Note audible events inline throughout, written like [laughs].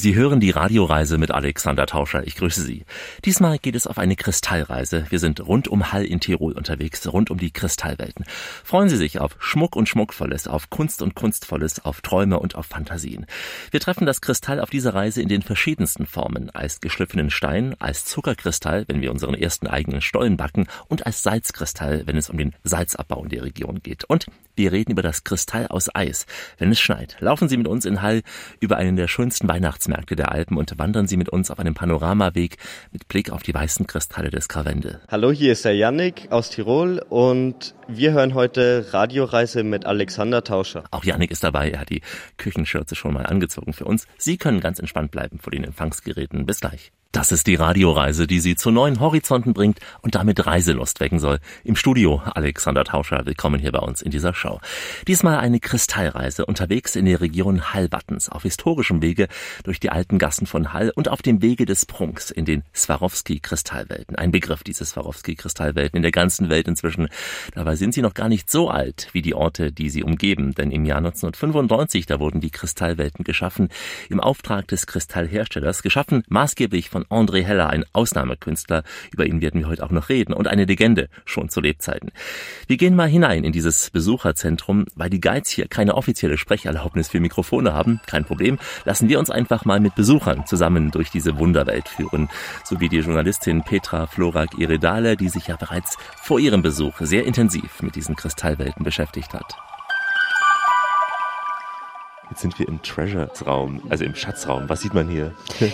Sie hören die Radioreise mit Alexander Tauscher. Ich grüße Sie. Diesmal geht es auf eine Kristallreise. Wir sind rund um Hall in Tirol unterwegs, rund um die Kristallwelten. Freuen Sie sich auf Schmuck und Schmuckvolles, auf Kunst und Kunstvolles, auf Träume und auf Fantasien. Wir treffen das Kristall auf dieser Reise in den verschiedensten Formen. Als geschliffenen Stein, als Zuckerkristall, wenn wir unseren ersten eigenen Stollen backen und als Salzkristall, wenn es um den Salzabbau in der Region geht. Und wir reden über das Kristall aus Eis, wenn es schneit. Laufen Sie mit uns in Hall über einen der schönsten Weihnachts Weihnachtsmärkte der Alpen und wandern Sie mit uns auf einem Panoramaweg mit Blick auf die weißen Kristalle des Karwendel. Hallo, hier ist der Yannick aus Tirol und wir hören heute Radioreise mit Alexander Tauscher. Auch Yannick ist dabei, er hat die Küchenschürze schon mal angezogen für uns. Sie können ganz entspannt bleiben vor den Empfangsgeräten. Bis gleich. Das ist die Radioreise, die Sie zu neuen Horizonten bringt und damit Reiselust wecken soll. Im Studio Alexander Tauscher, willkommen hier bei uns in dieser Show. Diesmal eine Kristallreise unterwegs in der Region Hallwattens, auf historischem Wege durch die alten Gassen von Hall und auf dem Wege des Prunks in den Swarovski-Kristallwelten. Ein Begriff, diese Swarovski-Kristallwelten in der ganzen Welt inzwischen. Dabei sind sie noch gar nicht so alt wie die Orte, die sie umgeben, denn im Jahr 1995, da wurden die Kristallwelten geschaffen, im Auftrag des Kristallherstellers, geschaffen maßgeblich von von André Heller, ein Ausnahmekünstler. Über ihn werden wir heute auch noch reden und eine Legende schon zu Lebzeiten. Wir gehen mal hinein in dieses Besucherzentrum, weil die Guides hier keine offizielle Sprecherlaubnis für Mikrofone haben. Kein Problem. Lassen wir uns einfach mal mit Besuchern zusammen durch diese Wunderwelt führen. So wie die Journalistin Petra Florak Iredale, die sich ja bereits vor ihrem Besuch sehr intensiv mit diesen Kristallwelten beschäftigt hat. Jetzt sind wir im Treasures-Raum, also im Schatzraum. Was sieht man hier?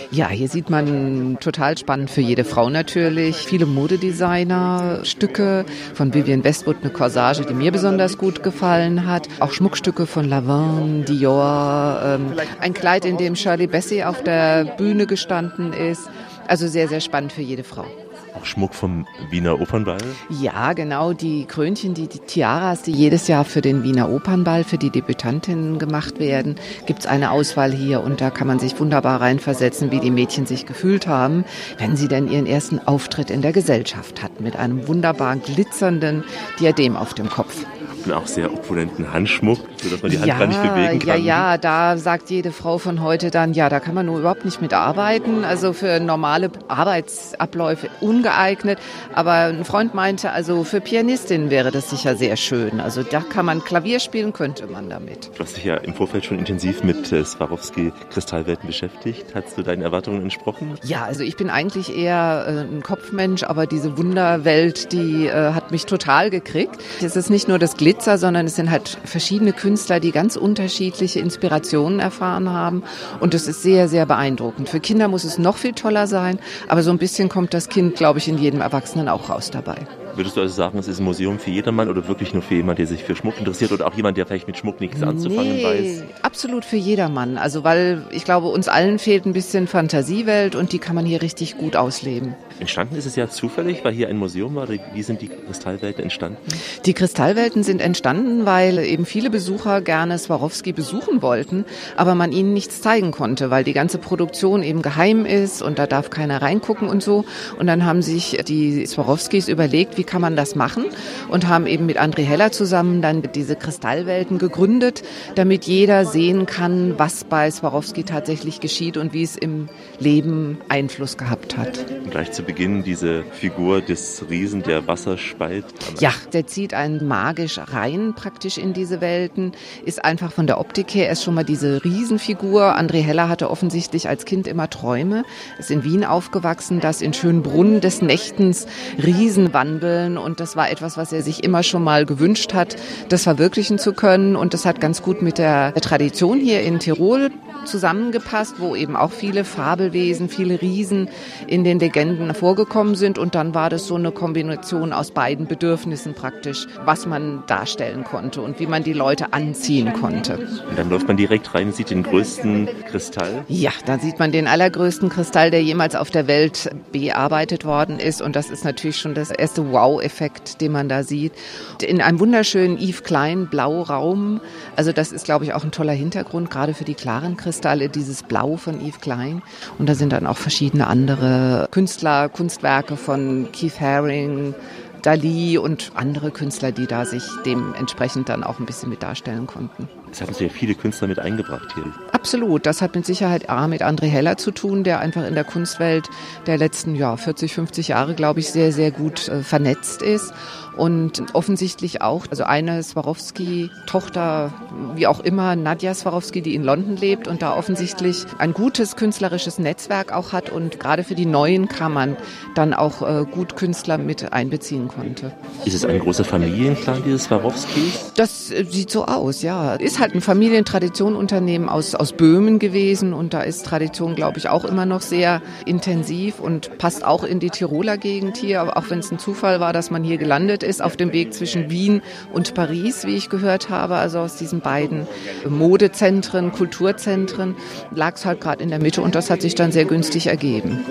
Ja, hier sieht man total spannend für jede Frau natürlich. Viele Modedesigner-Stücke von Vivienne Westwood, eine Corsage, die mir besonders gut gefallen hat. Auch Schmuckstücke von Lavin, Dior, ähm, ein Kleid, in dem Shirley Bassey auf der Bühne gestanden ist. Also sehr, sehr spannend für jede Frau. Auch Schmuck vom Wiener Opernball? Ja, genau. Die Krönchen, die, die Tiaras, die jedes Jahr für den Wiener Opernball, für die Debütantinnen gemacht werden, gibt es eine Auswahl hier und da kann man sich wunderbar reinversetzen, wie die Mädchen sich gefühlt haben, wenn sie denn ihren ersten Auftritt in der Gesellschaft hatten, mit einem wunderbar glitzernden Diadem auf dem Kopf und auch sehr opulenten Handschmuck, sodass man die Hand ja, gar nicht bewegen kann. Ja, ja, da sagt jede Frau von heute dann, ja, da kann man nur überhaupt nicht mit arbeiten. Also für normale Arbeitsabläufe ungeeignet. Aber ein Freund meinte, also für Pianistinnen wäre das sicher sehr schön. Also da kann man Klavier spielen, könnte man damit. Du hast dich ja im Vorfeld schon intensiv mit äh, Swarovski-Kristallwelten beschäftigt. Hast du deinen Erwartungen entsprochen? Ja, also ich bin eigentlich eher äh, ein Kopfmensch, aber diese Wunderwelt, die äh, hat mich total gekriegt. Es ist nicht nur das Glitzer, Glitzer, sondern es sind halt verschiedene Künstler, die ganz unterschiedliche Inspirationen erfahren haben. Und das ist sehr, sehr beeindruckend. Für Kinder muss es noch viel toller sein, aber so ein bisschen kommt das Kind, glaube ich, in jedem Erwachsenen auch raus dabei. Würdest du also sagen, es ist ein Museum für jedermann oder wirklich nur für jemanden, der sich für Schmuck interessiert oder auch jemand, der vielleicht mit Schmuck nichts anzufangen nee, weiß? Absolut für jedermann. Also weil ich glaube, uns allen fehlt ein bisschen Fantasiewelt und die kann man hier richtig gut ausleben. Entstanden ist es ja zufällig, weil hier ein Museum war. Wie sind die Kristallwelten entstanden? Die Kristallwelten sind entstanden, weil eben viele Besucher gerne Swarovski besuchen wollten, aber man ihnen nichts zeigen konnte, weil die ganze Produktion eben geheim ist und da darf keiner reingucken und so. Und dann haben sich die Swarovskis überlegt, wie kann man das machen und haben eben mit André Heller zusammen dann diese Kristallwelten gegründet, damit jeder sehen kann, was bei Swarovski tatsächlich geschieht und wie es im Leben Einfluss gehabt hat. Und gleich zu Beginn diese Figur des Riesen, der Wasser speit. Ja, der zieht einen magisch rein praktisch in diese Welten, ist einfach von der Optik her erst schon mal diese Riesenfigur. André Heller hatte offensichtlich als Kind immer Träume, ist in Wien aufgewachsen, dass in Schönbrunn des Nächtens Riesen wandeln entwickeln und das war etwas, was er sich immer schon mal gewünscht hat, das verwirklichen zu können und das hat ganz gut mit der Tradition hier in Tirol zusammengepasst, wo eben auch viele Fabelwesen, viele Riesen in den Legenden vorgekommen sind und dann war das so eine Kombination aus beiden Bedürfnissen praktisch, was man darstellen konnte und wie man die Leute anziehen konnte. Und dann läuft man direkt rein sieht den größten Kristall? Ja, da sieht man den allergrößten Kristall, der jemals auf der Welt bearbeitet worden ist und das ist natürlich schon das erste Wow Wow-Effekt, den man da sieht. In einem wunderschönen Yves Klein Blauraum. Also das ist, glaube ich, auch ein toller Hintergrund, gerade für die klaren Kristalle, dieses Blau von Yves Klein. Und da sind dann auch verschiedene andere Künstler, Kunstwerke von Keith Haring, Dali und andere Künstler, die da sich dementsprechend dann auch ein bisschen mit darstellen konnten. Es hatten Sie ja viele Künstler mit eingebracht hier. Absolut. Das hat mit Sicherheit A mit André Heller zu tun, der einfach in der Kunstwelt der letzten ja, 40, 50 Jahre, glaube ich, sehr, sehr gut äh, vernetzt ist und offensichtlich auch, also eine Swarovski-Tochter, wie auch immer, Nadja Swarovski, die in London lebt und da offensichtlich ein gutes künstlerisches Netzwerk auch hat und gerade für die neuen Kammern dann auch äh, gut Künstler mit einbeziehen konnte. Ist es ein großer Familienclan, dieses Swarovskis? Das äh, sieht so aus, ja. Ist halt ein Familientraditionunternehmen aus, aus Böhmen gewesen und da ist Tradition, glaube ich, auch immer noch sehr intensiv und passt auch in die Tiroler Gegend hier, auch wenn es ein Zufall war, dass man hier gelandet ist auf dem Weg zwischen Wien und Paris, wie ich gehört habe. Also aus diesen beiden Modezentren, Kulturzentren lag es halt gerade in der Mitte und das hat sich dann sehr günstig ergeben.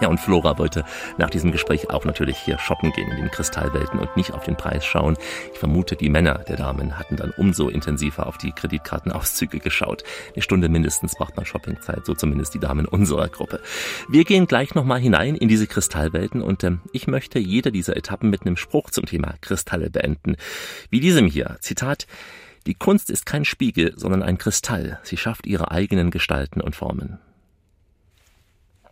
Ja, und Flora wollte nach diesem Gespräch auch natürlich hier shoppen gehen in den Kristallwelten und nicht auf den Preis schauen. Ich vermute, die Männer der Damen hatten dann umso intensiver auf die Kreditkartenauszüge geschaut. Eine Stunde mindestens braucht man Shoppingzeit, so zumindest die Damen unserer Gruppe. Wir gehen gleich nochmal hinein in diese Kristallwelten und ähm, ich möchte jede dieser Etappen mit einem Spruch zum Thema Kristalle beenden. Wie diesem hier. Zitat. Die Kunst ist kein Spiegel, sondern ein Kristall. Sie schafft ihre eigenen Gestalten und Formen.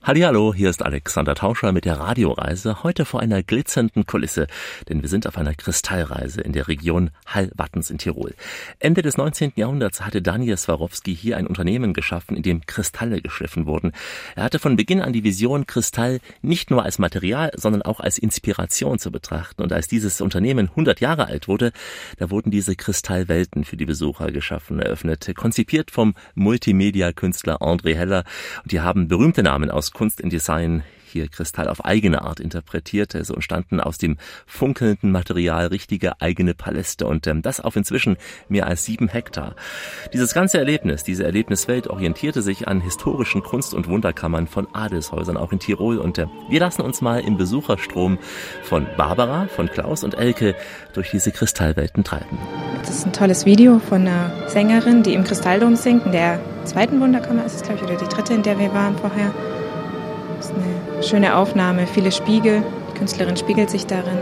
Hallo, hier ist Alexander Tauscher mit der Radioreise, heute vor einer glitzernden Kulisse, denn wir sind auf einer Kristallreise in der Region Hallwattens in Tirol. Ende des 19. Jahrhunderts hatte Daniel Swarovski hier ein Unternehmen geschaffen, in dem Kristalle geschliffen wurden. Er hatte von Beginn an die Vision, Kristall nicht nur als Material, sondern auch als Inspiration zu betrachten. Und als dieses Unternehmen 100 Jahre alt wurde, da wurden diese Kristallwelten für die Besucher geschaffen, eröffnet, konzipiert vom Multimedia-Künstler André Heller. Und die haben berühmte Namen aus Kunst in Design hier Kristall auf eigene Art interpretierte. So entstanden aus dem funkelnden Material richtige eigene Paläste und ähm, das auf inzwischen mehr als sieben Hektar. Dieses ganze Erlebnis, diese Erlebniswelt orientierte sich an historischen Kunst- und Wunderkammern von Adelshäusern, auch in Tirol. Und äh, wir lassen uns mal im Besucherstrom von Barbara, von Klaus und Elke durch diese Kristallwelten treiben. Das ist ein tolles Video von einer Sängerin, die im Kristalldom singt. In der zweiten Wunderkammer ist es, glaube ich, oder die dritte, in der wir waren vorher. Ist eine schöne Aufnahme, viele Spiegel. Die Künstlerin spiegelt sich darin.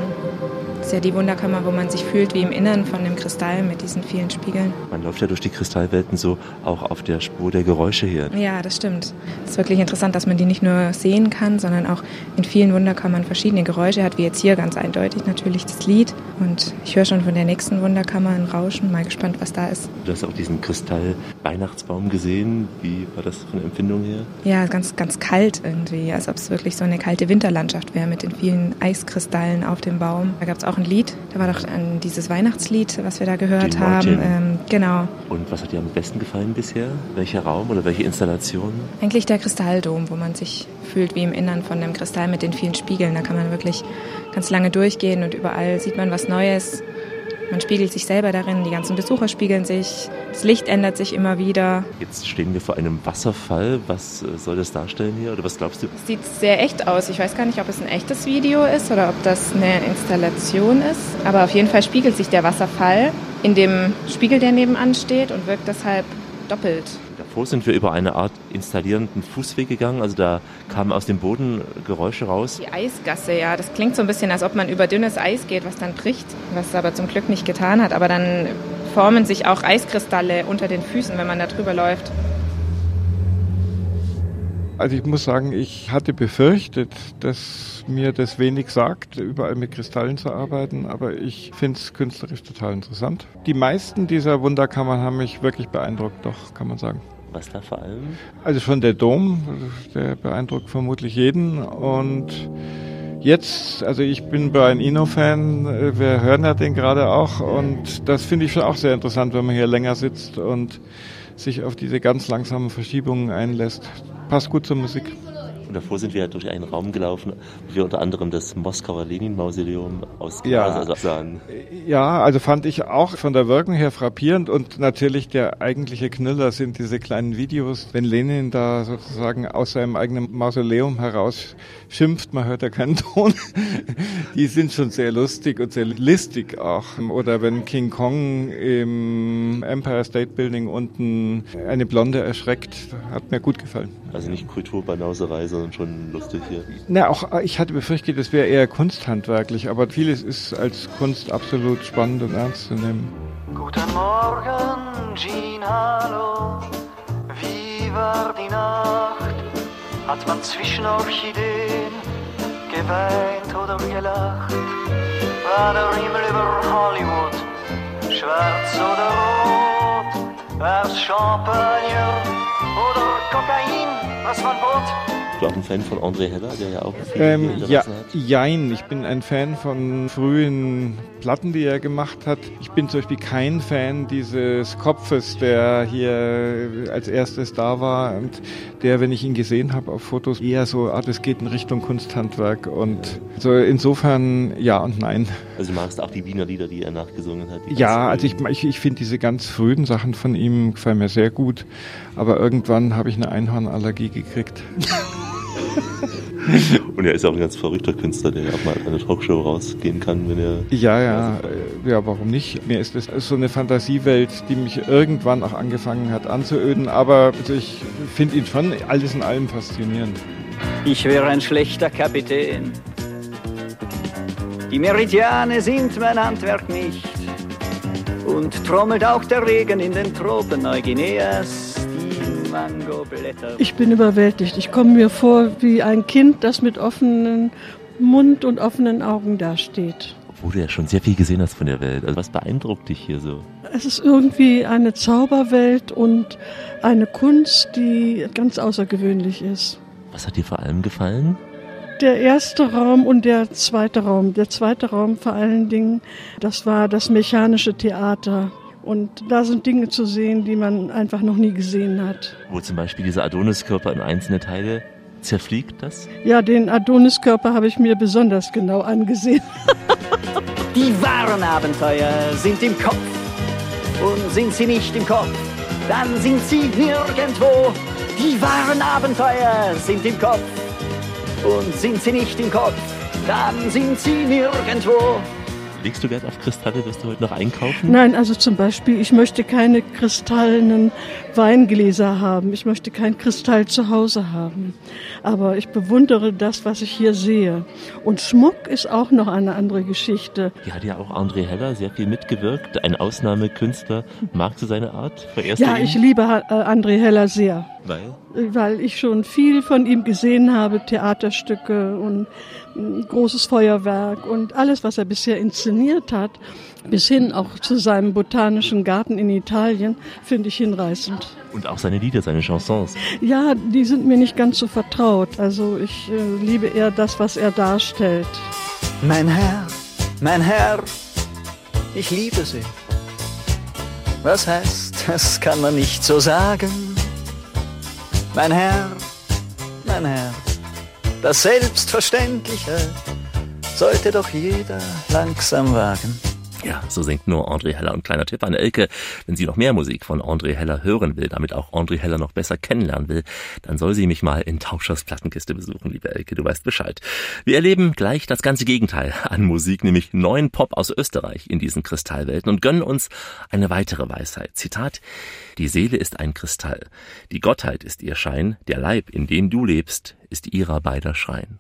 Das ist ja die Wunderkammer, wo man sich fühlt wie im Innern von dem Kristall mit diesen vielen Spiegeln. Man läuft ja durch die Kristallwelten so auch auf der Spur der Geräusche hier. Ja, das stimmt. Es ist wirklich interessant, dass man die nicht nur sehen kann, sondern auch in vielen Wunderkammern verschiedene Geräusche hat, wie jetzt hier ganz eindeutig natürlich das Lied. Und ich höre schon von der nächsten Wunderkammer ein Rauschen. Mal gespannt, was da ist. Du hast auch diesen Kristall-Weihnachtsbaum gesehen. Wie war das von der Empfindung her? Ja, ganz, ganz kalt irgendwie, als ob es wirklich so eine kalte Winterlandschaft wäre mit den vielen Eiskristallen auf dem Baum. Da gab es auch ein Lied. Da war doch ein, dieses Weihnachtslied, was wir da gehört haben. Ähm, genau. Und was hat dir am besten gefallen bisher? Welcher Raum oder welche Installation? Eigentlich der Kristalldom, wo man sich fühlt wie im Innern von dem Kristall mit den vielen Spiegeln. Da kann man wirklich ganz lange durchgehen und überall sieht man was Neues. Man spiegelt sich selber darin, die ganzen Besucher spiegeln sich, das Licht ändert sich immer wieder. Jetzt stehen wir vor einem Wasserfall. Was äh, soll das darstellen hier oder was glaubst du? Es sieht sehr echt aus. Ich weiß gar nicht, ob es ein echtes Video ist oder ob das eine Installation ist. Aber auf jeden Fall spiegelt sich der Wasserfall in dem Spiegel, der nebenan steht und wirkt deshalb doppelt. Davor sind wir über eine Art installierenden Fußweg gegangen. Also da kamen aus dem Boden Geräusche raus. Die Eisgasse, ja. Das klingt so ein bisschen, als ob man über dünnes Eis geht, was dann bricht, was aber zum Glück nicht getan hat. Aber dann formen sich auch Eiskristalle unter den Füßen, wenn man da drüber läuft. Also ich muss sagen, ich hatte befürchtet, dass mir das wenig sagt, überall mit Kristallen zu arbeiten, aber ich finde es künstlerisch total interessant. Die meisten dieser Wunderkammern haben mich wirklich beeindruckt, doch, kann man sagen. Was da vor allem? Also schon der Dom, der beeindruckt vermutlich jeden und Jetzt, also ich bin Brian Eno-Fan, wir hören ja den gerade auch und das finde ich schon auch sehr interessant, wenn man hier länger sitzt und sich auf diese ganz langsamen Verschiebungen einlässt. Passt gut zur Musik. Und davor sind wir durch einen Raum gelaufen, wo wir unter anderem das Moskauer Lenin-Mausoleum aus ja. also sahen. Ja, also fand ich auch von der Wirkung her frappierend und natürlich der eigentliche Knüller sind diese kleinen Videos, wenn Lenin da sozusagen aus seinem eigenen Mausoleum heraus schimpft, man hört ja keinen Ton. [laughs] Die sind schon sehr lustig und sehr listig auch. Oder wenn King Kong im Empire State Building unten eine Blonde erschreckt, hat mir gut gefallen. Also nicht Kulturbanauserei, sondern schon lustig hier. Na, auch ich hatte befürchtet, es wäre eher kunsthandwerklich, aber vieles ist als Kunst absolut spannend und ernst zu nehmen. Guten Morgen, Jean, hallo. Wie war die Nacht? Hat man zwischen Orchideen geweint oder gelacht? War der Himmel über Hollywood schwarz oder rot? War's Champagner oder Kokain, was man bot? Du auch ein Fan von André Heller, der ja auch viel Ähm, ja, hat? jein. Ich bin ein Fan von frühen Platten, die er gemacht hat. Ich bin zum Beispiel kein Fan dieses Kopfes, der hier als erstes da war und der, wenn ich ihn gesehen habe auf Fotos, eher so, ah, das geht in Richtung Kunsthandwerk und so insofern ja und nein. Also du magst auch die Wiener Lieder, die er nachgesungen hat? Ja, also ich, ich, ich finde diese ganz frühen Sachen von ihm gefallen mir sehr gut, aber irgendwann habe ich eine Einhornallergie gekriegt. [laughs] [laughs] Und er ist auch ein ganz verrückter Künstler, der ja auch mal in eine Talkshow rausgehen kann, wenn er. Ja, ja, ja, warum nicht? Mir ist das so eine Fantasiewelt, die mich irgendwann auch angefangen hat anzuöden, aber also ich finde ihn schon alles in allem faszinierend. Ich wäre ein schlechter Kapitän. Die Meridiane sind mein Handwerk nicht. Und trommelt auch der Regen in den Tropen Neuguineas Mangoblätter. Ich bin überwältigt. Ich komme mir vor wie ein Kind, das mit offenem Mund und offenen Augen dasteht. Obwohl du ja schon sehr viel gesehen hast von der Welt. Also was beeindruckt dich hier so? Es ist irgendwie eine Zauberwelt und eine Kunst, die ganz außergewöhnlich ist. Was hat dir vor allem gefallen? Der erste Raum und der zweite Raum. Der zweite Raum vor allen Dingen, das war das mechanische Theater. Und da sind Dinge zu sehen, die man einfach noch nie gesehen hat. Wo zum Beispiel dieser Adoniskörper in einzelne Teile zerfliegt das? Ja, den Adoniskörper habe ich mir besonders genau angesehen. [laughs] Die wahren Abenteuer sind im Kopf. Und sind sie nicht im Kopf, dann sind sie nirgendwo. Die wahren Abenteuer sind im Kopf. Und sind sie nicht im Kopf, dann sind sie nirgendwo. Legst du Wert auf Kristalle? Wirst du heute noch einkaufen? Nein, also zum Beispiel, ich möchte keine kristallenen Weingläser haben. Ich möchte kein Kristall zu Hause haben. Aber ich bewundere das, was ich hier sehe. Und Schmuck ist auch noch eine andere Geschichte. Hier hat ja auch André Heller sehr viel mitgewirkt. Ein Ausnahmekünstler. Magst du seine Art? Verehrst Ja, ich liebe äh, André Heller sehr. Weil? weil ich schon viel von ihm gesehen habe, Theaterstücke und ein großes Feuerwerk und alles, was er bisher inszeniert hat, bis hin auch zu seinem botanischen Garten in Italien, finde ich hinreißend. Und auch seine Lieder, seine Chansons. Ja, die sind mir nicht ganz so vertraut. Also ich äh, liebe eher das, was er darstellt. Mein Herr, mein Herr, ich liebe Sie. Was heißt, das kann man nicht so sagen. Mein Herr, mein Herr, das Selbstverständliche sollte doch jeder langsam wagen. Ja, so singt nur André Heller. Und kleiner Tipp an Elke, wenn sie noch mehr Musik von André Heller hören will, damit auch André Heller noch besser kennenlernen will, dann soll sie mich mal in Tauschers Plattenkiste besuchen, liebe Elke, du weißt Bescheid. Wir erleben gleich das ganze Gegenteil an Musik, nämlich neuen Pop aus Österreich in diesen Kristallwelten und gönnen uns eine weitere Weisheit. Zitat, die Seele ist ein Kristall, die Gottheit ist ihr Schein, der Leib, in dem du lebst, ist ihrer beider Schrein.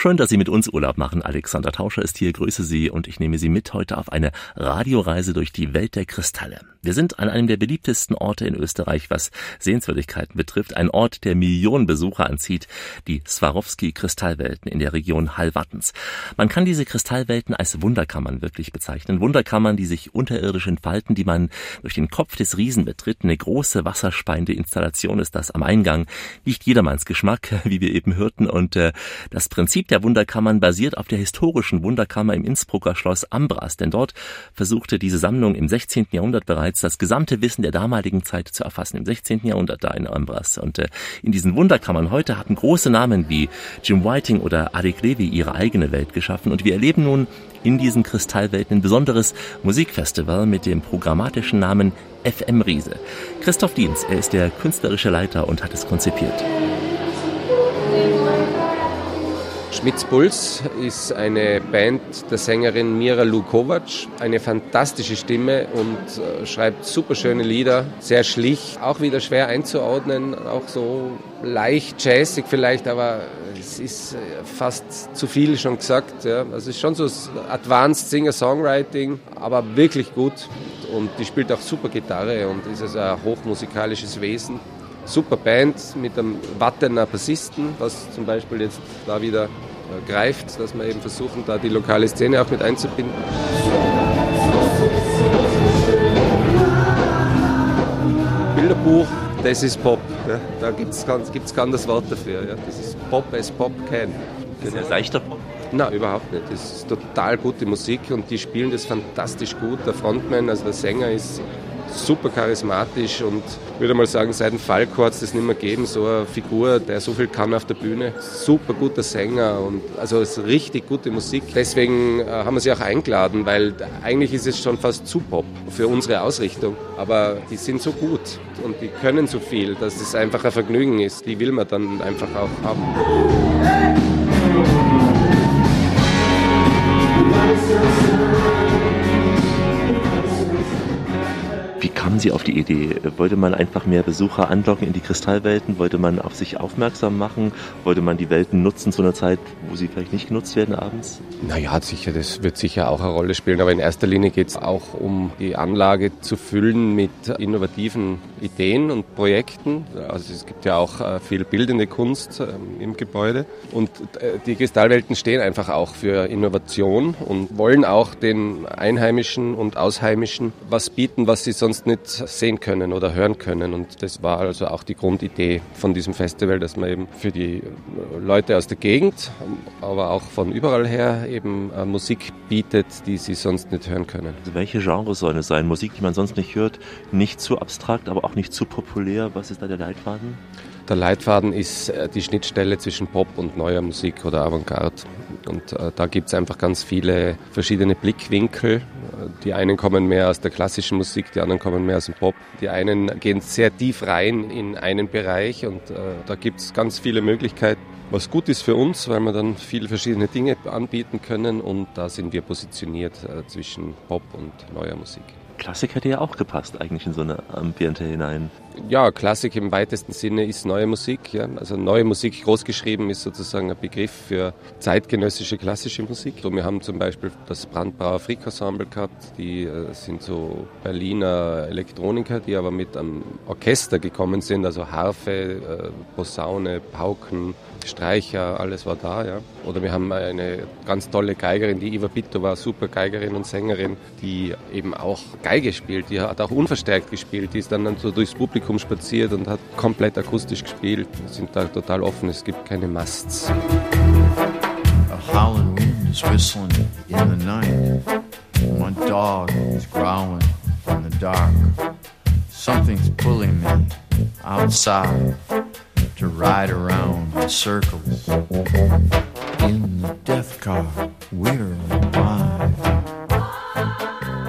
Schön, dass Sie mit uns Urlaub machen. Alexander Tauscher ist hier, grüße Sie und ich nehme Sie mit heute auf eine Radioreise durch die Welt der Kristalle. Wir sind an einem der beliebtesten Orte in Österreich, was Sehenswürdigkeiten betrifft. Ein Ort, der Millionen Besucher anzieht, die Swarovski-Kristallwelten in der Region Hallwattens. Man kann diese Kristallwelten als Wunderkammern wirklich bezeichnen. Wunderkammern, die sich unterirdisch entfalten, die man durch den Kopf des Riesen betritt. Eine große wasserspeiende Installation ist das am Eingang. Nicht jedermanns Geschmack, [laughs] wie wir eben hörten. Und äh, das Prinzip der Wunderkammern basiert auf der historischen Wunderkammer im Innsbrucker Schloss Ambras, denn dort versuchte diese Sammlung im 16. Jahrhundert bereits das gesamte Wissen der damaligen Zeit zu erfassen, im 16. Jahrhundert da in Ambras. Und äh, in diesen Wunderkammern heute hatten große Namen wie Jim Whiting oder Arik Levy ihre eigene Welt geschaffen und wir erleben nun in diesen Kristallwelten ein besonderes Musikfestival mit dem programmatischen Namen FM Riese. Christoph Dienz, er ist der künstlerische Leiter und hat es konzipiert. Schmitzpuls ist eine Band der Sängerin Mira Lukovac, eine fantastische Stimme und äh, schreibt super schöne Lieder, sehr schlicht, auch wieder schwer einzuordnen, auch so leicht jazzig vielleicht, aber es ist äh, fast zu viel schon gesagt. Ja. Also es ist schon so Advanced Singer-Songwriting, aber wirklich gut und die spielt auch super Gitarre und ist also ein hochmusikalisches Wesen super Band mit einem Wattener Bassisten, was zum Beispiel jetzt da wieder greift, dass wir eben versuchen, da die lokale Szene auch mit einzubinden. Bilderbuch, das ist Pop. Ja. Da gibt es gibt's kein anderes Wort dafür. Ja. Das ist Pop, as Pop can. Ist das leichter Pop? Nein, überhaupt nicht. Das ist total gute Musik und die spielen das fantastisch gut. Der Frontman, also der Sänger, ist super charismatisch und würde mal sagen, seit dem Falco hat es das nicht mehr gegeben, so eine Figur, der so viel kann auf der Bühne. Super guter Sänger und also richtig gute Musik. Deswegen äh, haben wir sie auch eingeladen, weil eigentlich ist es schon fast zu Pop für unsere Ausrichtung. Aber die sind so gut und die können so viel, dass es einfach ein Vergnügen ist. Die will man dann einfach auch haben. Kamen Sie auf die Idee? Wollte man einfach mehr Besucher anlocken in die Kristallwelten? Wollte man auf sich aufmerksam machen? Wollte man die Welten nutzen zu einer Zeit, wo sie vielleicht nicht genutzt werden abends? Naja, sicher, das wird sicher auch eine Rolle spielen. Aber in erster Linie geht es auch um die Anlage zu füllen mit innovativen Ideen und Projekten. Also es gibt ja auch äh, viel bildende Kunst ähm, im Gebäude. Und äh, die Kristallwelten stehen einfach auch für Innovation und wollen auch den Einheimischen und Ausheimischen was bieten, was sie sonst nicht sehen können oder hören können. Und das war also auch die Grundidee von diesem Festival, dass man eben für die Leute aus der Gegend, aber auch von überall her eben äh, Musik bietet, die sie sonst nicht hören können. Also welche Genres sollen es sein? Musik, die man sonst nicht hört, nicht zu abstrakt, aber auch nicht zu populär. Was ist da der Leitfaden? Der Leitfaden ist äh, die Schnittstelle zwischen Pop und neuer Musik oder Avantgarde. Und äh, da gibt es einfach ganz viele verschiedene Blickwinkel. Die einen kommen mehr aus der klassischen Musik, die anderen kommen mehr aus dem Pop. Die einen gehen sehr tief rein in einen Bereich und äh, da gibt es ganz viele Möglichkeiten. Was gut ist für uns, weil wir dann viele verschiedene Dinge anbieten können und da sind wir positioniert äh, zwischen Pop und neuer Musik. Klassik hätte ja auch gepasst eigentlich in so eine Ambiente hinein. Ja, Klassik im weitesten Sinne ist neue Musik. Ja. Also neue Musik großgeschrieben ist sozusagen ein Begriff für zeitgenössische klassische Musik. So, wir haben zum Beispiel das Brandbrauer Frick Ensemble gehabt. Die äh, sind so Berliner Elektroniker, die aber mit einem Orchester gekommen sind, also Harfe, äh, Posaune, Pauken, Streicher, alles war da. Ja. Oder wir haben eine ganz tolle Geigerin, die Iva Bitto war, super Geigerin und Sängerin, die eben auch Geige spielt. Die hat auch unverstärkt gespielt. Die ist dann, dann so durchs Publikum spaziert und hat komplett akustisch gespielt. Wir sind da total offen, es gibt keine Masts. A howling wind is whistling in the night. My dog is growling in the dark. Something's pulling me outside. to ride around circles. In the death car, we're.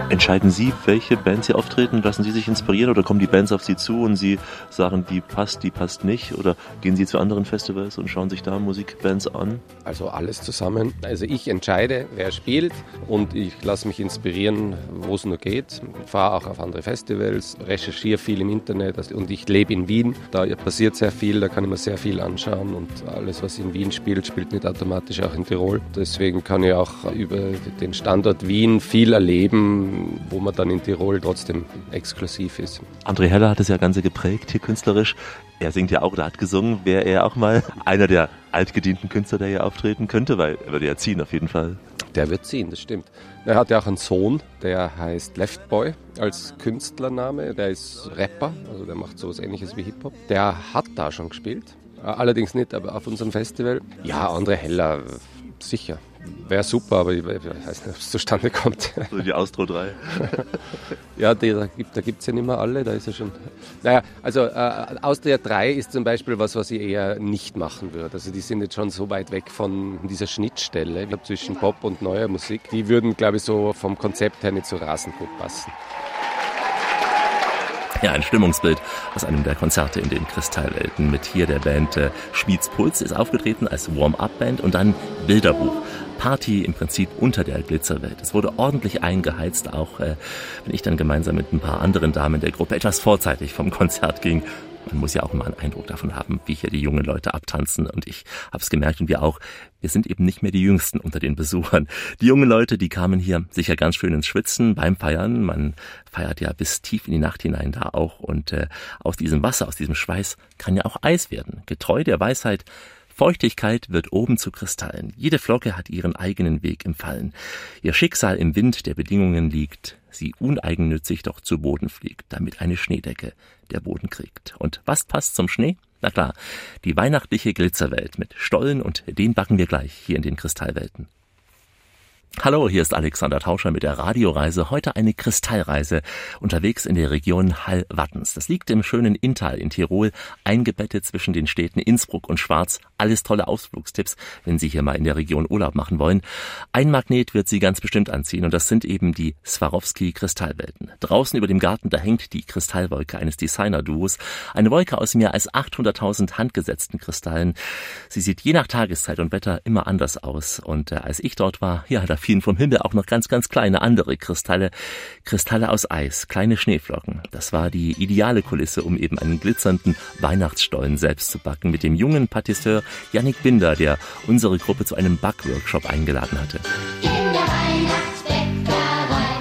Entscheiden Sie, welche Bands Sie auftreten? Lassen Sie sich inspirieren oder kommen die Bands auf Sie zu und Sie sagen, die passt, die passt nicht? Oder gehen Sie zu anderen Festivals und schauen sich da Musikbands an? Also alles zusammen. Also ich entscheide, wer spielt und ich lasse mich inspirieren, wo es nur geht. Fahre auch auf andere Festivals, recherchiere viel im Internet und ich lebe in Wien. Da passiert sehr viel, da kann ich mir sehr viel anschauen und alles, was in Wien spielt, spielt nicht automatisch auch in Tirol. Deswegen kann ich auch über den Standort Wien viel erleben, wo man dann in Tirol trotzdem exklusiv ist. André Heller hat es ja Ganze geprägt hier künstlerisch. Er singt ja auch oder hat gesungen. Wäre er auch mal [laughs] einer der altgedienten Künstler, der hier auftreten könnte? Weil er würde ja ziehen auf jeden Fall. Der wird ziehen, das stimmt. Er hat ja auch einen Sohn, der heißt Leftboy als Künstlername. Der ist Rapper, also der macht sowas ähnliches wie Hip-Hop. Der hat da schon gespielt. Allerdings nicht, aber auf unserem Festival. Ja, André Heller, sicher. Wäre super, aber ich weiß nicht, ob es zustande kommt. Also die Austro 3. [laughs] ja, die, da gibt es da ja nicht mehr alle, da ist ja schon. Naja, also äh, Austria 3 ist zum Beispiel was, was ich eher nicht machen würde. Also die sind jetzt schon so weit weg von dieser Schnittstelle zwischen Pop und neuer Musik. Die würden, glaube ich, so vom Konzept her nicht so rasend gut passen. [laughs] Ja, ein Stimmungsbild aus einem der Konzerte in den Kristallwelten mit hier der Band äh, Schmieds Puls ist aufgetreten als Warm-Up-Band und dann Bilderbuch. Party im Prinzip unter der Glitzerwelt. Es wurde ordentlich eingeheizt, auch äh, wenn ich dann gemeinsam mit ein paar anderen Damen der Gruppe etwas vorzeitig vom Konzert ging man muss ja auch immer einen Eindruck davon haben, wie hier die jungen Leute abtanzen. Und ich habe es gemerkt und wir auch, wir sind eben nicht mehr die Jüngsten unter den Besuchern. Die jungen Leute, die kamen hier sicher ganz schön ins Schwitzen beim Feiern. Man feiert ja bis tief in die Nacht hinein da auch. Und äh, aus diesem Wasser, aus diesem Schweiß kann ja auch Eis werden. Getreu der Weisheit, Feuchtigkeit wird oben zu Kristallen. Jede Flocke hat ihren eigenen Weg im Fallen. Ihr Schicksal im Wind der Bedingungen liegt, sie uneigennützig doch zu Boden fliegt, damit eine Schneedecke der Boden kriegt. Und was passt zum Schnee? Na klar, die weihnachtliche Glitzerwelt mit Stollen und den backen wir gleich hier in den Kristallwelten. Hallo, hier ist Alexander Tauscher mit der Radioreise. Heute eine Kristallreise unterwegs in der Region Hallwattens. Das liegt im schönen Inntal in Tirol, eingebettet zwischen den Städten Innsbruck und Schwarz. Alles tolle Ausflugstipps, wenn Sie hier mal in der Region Urlaub machen wollen. Ein Magnet wird Sie ganz bestimmt anziehen und das sind eben die Swarovski Kristallwelten. Draußen über dem Garten, da hängt die Kristallwolke eines Designer-Duos. Eine Wolke aus mehr als 800.000 handgesetzten Kristallen. Sie sieht je nach Tageszeit und Wetter immer anders aus und äh, als ich dort war, ja, da fielen vom Himmel auch noch ganz, ganz kleine andere Kristalle. Kristalle aus Eis, kleine Schneeflocken. Das war die ideale Kulisse, um eben einen glitzernden Weihnachtsstollen selbst zu backen mit dem jungen Patisseur Yannick Binder, der unsere Gruppe zu einem Backworkshop eingeladen hatte. In der Weihnachtsbäckerei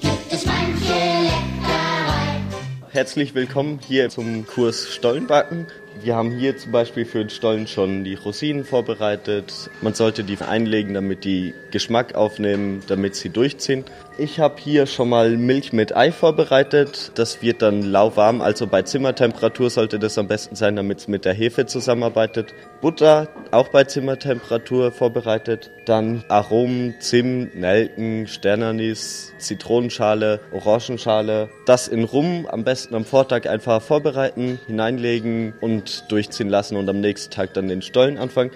gibt es manche Leckerei. Herzlich willkommen hier zum Kurs Stollenbacken. Wir haben hier zum Beispiel für den Stollen schon die Rosinen vorbereitet. Man sollte die einlegen, damit die Geschmack aufnehmen, damit sie durchziehen. Ich habe hier schon mal Milch mit Ei vorbereitet. Das wird dann lauwarm, also bei Zimmertemperatur sollte das am besten sein, damit es mit der Hefe zusammenarbeitet. Butter auch bei Zimmertemperatur vorbereitet. Dann Aromen, Zimt, Nelken, Sternanis, Zitronenschale, Orangenschale. Das in Rum am besten am Vortag einfach vorbereiten, hineinlegen und durchziehen lassen und am nächsten Tag dann den Stollen anfangen.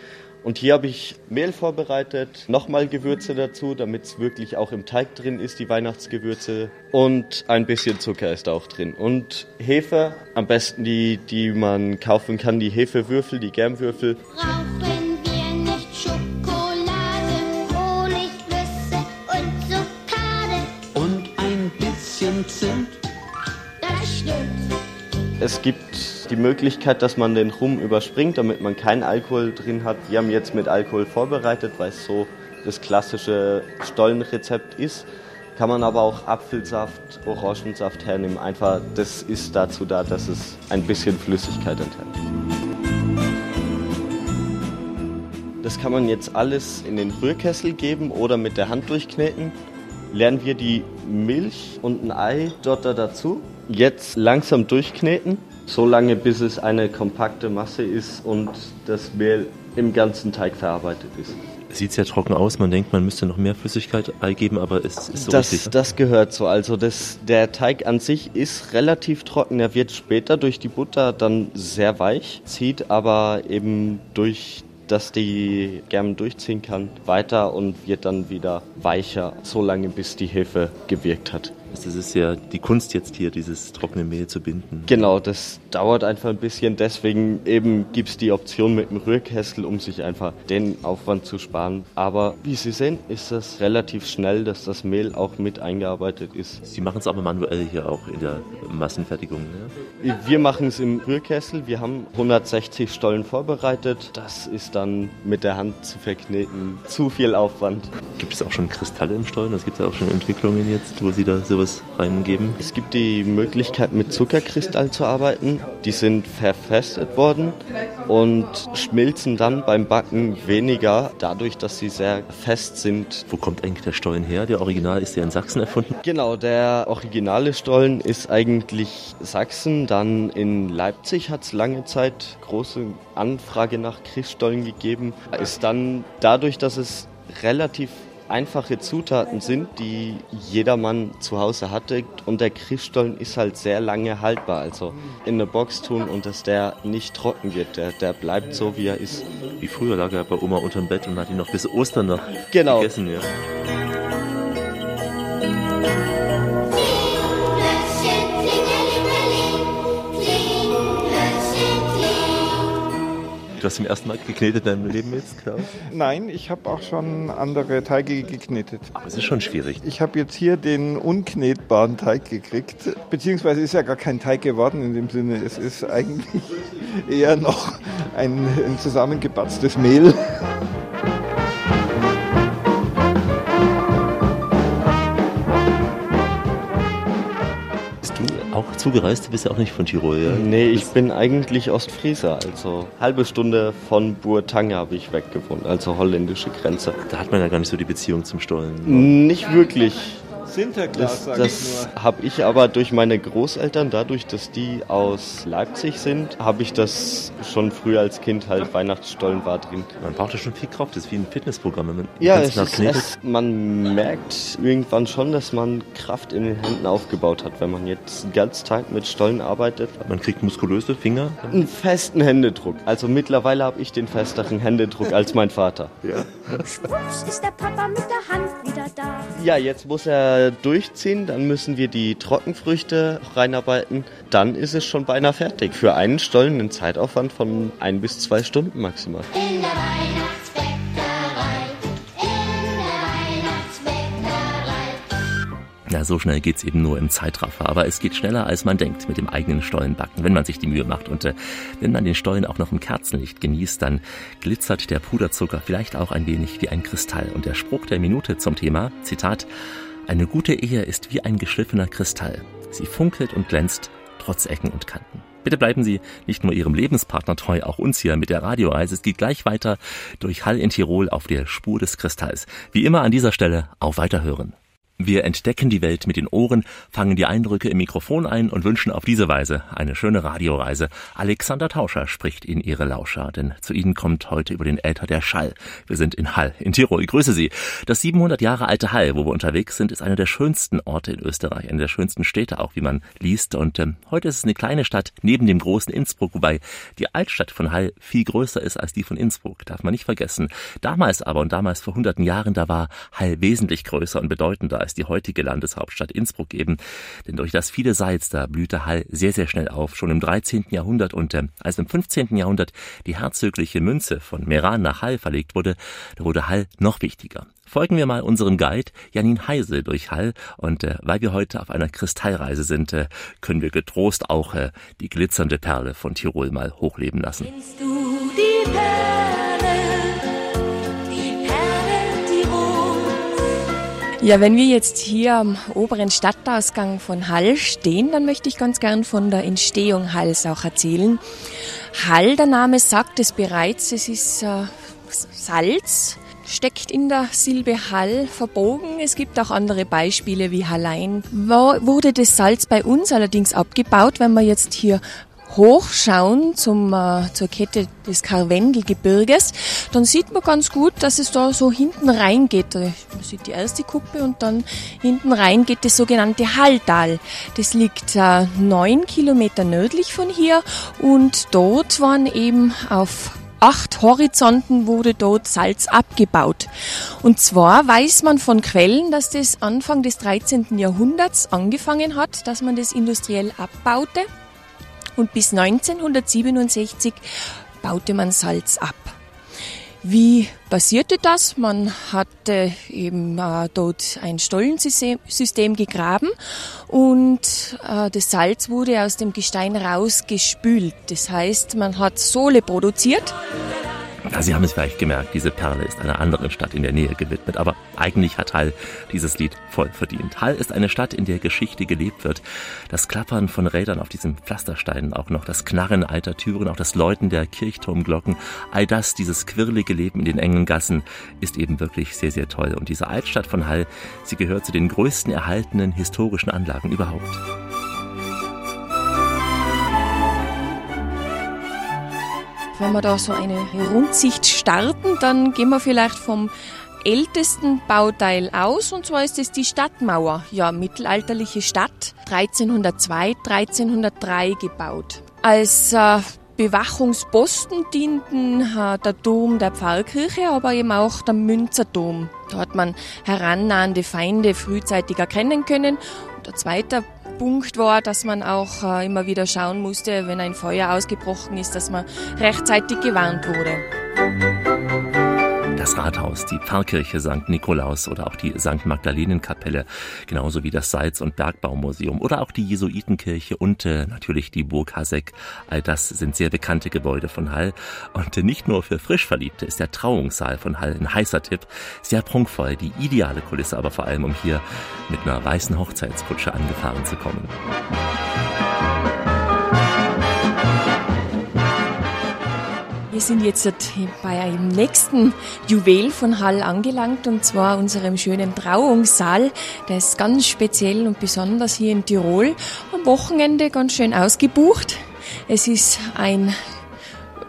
Und hier habe ich Mehl vorbereitet, nochmal Gewürze dazu, damit es wirklich auch im Teig drin ist, die Weihnachtsgewürze. Und ein bisschen Zucker ist auch drin. Und Hefe, am besten die, die man kaufen kann, die Hefewürfel, die Germwürfel. Brauchen wir nicht Schokolade, Honig, Nüsse und Zuckade. Und ein bisschen Zimt. Das stimmt. Es gibt die Möglichkeit, dass man den Rum überspringt, damit man keinen Alkohol drin hat. Wir haben jetzt mit Alkohol vorbereitet, weil es so das klassische Stollenrezept ist. Kann man aber auch Apfelsaft, Orangensaft hernehmen. Einfach, das ist dazu da, dass es ein bisschen Flüssigkeit enthält. Das kann man jetzt alles in den Rührkessel geben oder mit der Hand durchkneten. Lernen wir die Milch und ein Ei dort da dazu. Jetzt langsam durchkneten, so lange bis es eine kompakte Masse ist und das Mehl im ganzen Teig verarbeitet ist. Sieht sehr trocken aus, man denkt, man müsste noch mehr Flüssigkeit eingeben, aber es ist so Das, richtig. das gehört so. Also das, der Teig an sich ist relativ trocken. Er wird später durch die Butter dann sehr weich, zieht aber eben durch dass die Germen durchziehen kann, weiter und wird dann wieder weicher, so lange bis die Hefe gewirkt hat. Das ist ja die Kunst jetzt hier, dieses trockene Mehl zu binden. Genau, das dauert einfach ein bisschen. Deswegen eben gibt es die Option mit dem Rührkessel, um sich einfach den Aufwand zu sparen. Aber wie Sie sehen, ist das relativ schnell, dass das Mehl auch mit eingearbeitet ist. Sie machen es aber manuell hier auch in der Massenfertigung. Ne? Wir machen es im Rührkessel. Wir haben 160 Stollen vorbereitet. Das ist dann mit der Hand zu verkneten. Zu viel Aufwand. Gibt es auch schon Kristalle im Stollen? Es gibt ja auch schon Entwicklungen jetzt, wo Sie da sowas reingeben. Es gibt die Möglichkeit, mit Zuckerkristall zu arbeiten. Die sind verfestet worden und schmilzen dann beim Backen weniger, dadurch, dass sie sehr fest sind. Wo kommt eigentlich der Stollen her? Der Original ist der in Sachsen erfunden? Genau, der originale Stollen ist eigentlich Sachsen. Dann in Leipzig hat es lange Zeit große Anfrage nach Christstollen gegeben. Ist dann dadurch, dass es relativ einfache Zutaten sind, die jedermann zu Hause hatte. Und der Christstollen ist halt sehr lange haltbar. Also in eine Box tun und dass der nicht trocken wird. Der, der bleibt so, wie er ist. Wie früher lag er bei Oma unterm Bett und hat ihn noch bis Ostern noch Genau. gegessen. Ja. Du hast zum ersten Mal geknetet in deinem Leben jetzt, Klaus? Nein, ich habe auch schon andere Teige geknetet. Aber es ist schon schwierig. Ich habe jetzt hier den unknetbaren Teig gekriegt. Beziehungsweise ist ja gar kein Teig geworden in dem Sinne. Es ist eigentlich eher noch ein, ein zusammengebatztes Mehl. Du auch zugereist? Du bist ja auch nicht von Tirol, ja? Nee, ich bin eigentlich Ostfrieser, also halbe Stunde von Burtange habe ich weggewohnt, also holländische Grenze. Da hat man ja gar nicht so die Beziehung zum Stollen. Nicht wirklich. Sinterklaas, Das, sag ich das nur. habe ich aber durch meine Großeltern, dadurch, dass die aus Leipzig sind, habe ich das schon früher als Kind halt Weihnachtsstollen war drin. Man braucht ja schon viel Kraft. Das ist wie ein Fitnessprogramm. Wenn man Ja, es ist, es, man merkt irgendwann schon, dass man Kraft in den Händen aufgebaut hat, wenn man jetzt den ganzen Tag mit Stollen arbeitet. Man kriegt muskulöse Finger. Einen festen Händedruck. Also mittlerweile habe ich den festeren Händedruck als mein Vater. Schwupps ist der Papa mit der Hand wieder da. Ja, jetzt muss er durchziehen, dann müssen wir die Trockenfrüchte reinarbeiten. Dann ist es schon beinahe fertig. Für einen Stollen einen Zeitaufwand von ein bis zwei Stunden maximal. In der. Ja, so schnell geht's eben nur im Zeitraffer. Aber es geht schneller, als man denkt mit dem eigenen Stollenbacken, wenn man sich die Mühe macht. Und äh, wenn man den Stollen auch noch im Kerzenlicht genießt, dann glitzert der Puderzucker vielleicht auch ein wenig wie ein Kristall. Und der Spruch der Minute zum Thema, Zitat, eine gute Ehe ist wie ein geschliffener Kristall. Sie funkelt und glänzt, trotz Ecken und Kanten. Bitte bleiben Sie nicht nur Ihrem Lebenspartner treu, auch uns hier mit der Radioreise. Es geht gleich weiter durch Hall in Tirol auf der Spur des Kristalls. Wie immer an dieser Stelle auf Weiterhören. Wir entdecken die Welt mit den Ohren, fangen die Eindrücke im Mikrofon ein und wünschen auf diese Weise eine schöne Radioreise. Alexander Tauscher spricht in Ihre Lauscher, denn zu Ihnen kommt heute über den Äther der Schall. Wir sind in Hall, in Tirol. Ich grüße Sie. Das 700 Jahre alte Hall, wo wir unterwegs sind, ist einer der schönsten Orte in Österreich, eine der schönsten Städte auch, wie man liest. Und ähm, heute ist es eine kleine Stadt neben dem großen Innsbruck, wobei die Altstadt von Hall viel größer ist als die von Innsbruck, darf man nicht vergessen. Damals aber, und damals vor hunderten Jahren, da war Hall wesentlich größer und bedeutender als die heutige Landeshauptstadt Innsbruck eben. Denn durch das viele Salz, da blühte Hall sehr, sehr schnell auf, schon im 13. Jahrhundert. Und äh, als im 15. Jahrhundert die herzögliche Münze von Meran nach Hall verlegt wurde, da wurde Hall noch wichtiger. Folgen wir mal unserem Guide Janine Heise durch Hall und äh, weil wir heute auf einer Kristallreise sind, äh, können wir getrost auch äh, die glitzernde Perle von Tirol mal hochleben lassen. Ja, wenn wir jetzt hier am oberen Stadtausgang von Hall stehen, dann möchte ich ganz gern von der Entstehung Halls auch erzählen. Hall, der Name sagt es bereits, es ist äh, Salz, steckt in der Silbe Hall verbogen. Es gibt auch andere Beispiele wie Hallein. Wo wurde das Salz bei uns allerdings abgebaut, wenn wir jetzt hier hochschauen zum, äh, zur Kette des Karwendelgebirges, dann sieht man ganz gut, dass es da so hinten reingeht. Man sieht die erste Kuppe und dann hinten rein geht das sogenannte Halltal. Das liegt äh, neun Kilometer nördlich von hier und dort waren eben auf acht Horizonten wurde dort Salz abgebaut. Und zwar weiß man von Quellen, dass das Anfang des 13. Jahrhunderts angefangen hat, dass man das industriell abbaute. Und bis 1967 baute man Salz ab. Wie passierte das? Man hatte eben äh, dort ein Stollensystem System gegraben und äh, das Salz wurde aus dem Gestein rausgespült. Das heißt, man hat Sohle produziert. Ja, Sie haben es vielleicht gemerkt, diese Perle ist einer anderen Stadt in der Nähe gewidmet, aber eigentlich hat Hall dieses Lied voll verdient. Hall ist eine Stadt, in der Geschichte gelebt wird. Das Klappern von Rädern auf diesen Pflastersteinen, auch noch das Knarren alter Türen, auch das Läuten der Kirchturmglocken, all das, dieses quirlige Leben in den engen Gassen, ist eben wirklich sehr, sehr toll. Und diese Altstadt von Hall, sie gehört zu den größten erhaltenen historischen Anlagen überhaupt. Wenn wir da so eine Rundsicht starten, dann gehen wir vielleicht vom ältesten Bauteil aus, und zwar ist es die Stadtmauer. Ja, mittelalterliche Stadt, 1302, 1303 gebaut. Als äh, Bewachungsposten dienten äh, der Dom der Pfarrkirche, aber eben auch der Münzerdom. Da hat man herannahende Feinde frühzeitig erkennen können. Und ein zweiter Punkt war, dass man auch äh, immer wieder schauen musste, wenn ein Feuer ausgebrochen ist, dass man rechtzeitig gewarnt wurde. Das Rathaus, die Pfarrkirche St. Nikolaus oder auch die St. Magdalenenkapelle, genauso wie das Salz- und Bergbaumuseum oder auch die Jesuitenkirche und äh, natürlich die Burg Hasek. All das sind sehr bekannte Gebäude von Hall. Und äh, nicht nur für Frischverliebte ist der Trauungssaal von Hall ein heißer Tipp. Sehr prunkvoll, die ideale Kulisse, aber vor allem um hier mit einer weißen Hochzeitskutsche angefahren zu kommen. Wir sind jetzt bei einem nächsten Juwel von Hall angelangt und zwar unserem schönen Trauungssaal. Der ist ganz speziell und besonders hier in Tirol. Am Wochenende ganz schön ausgebucht. Es ist ein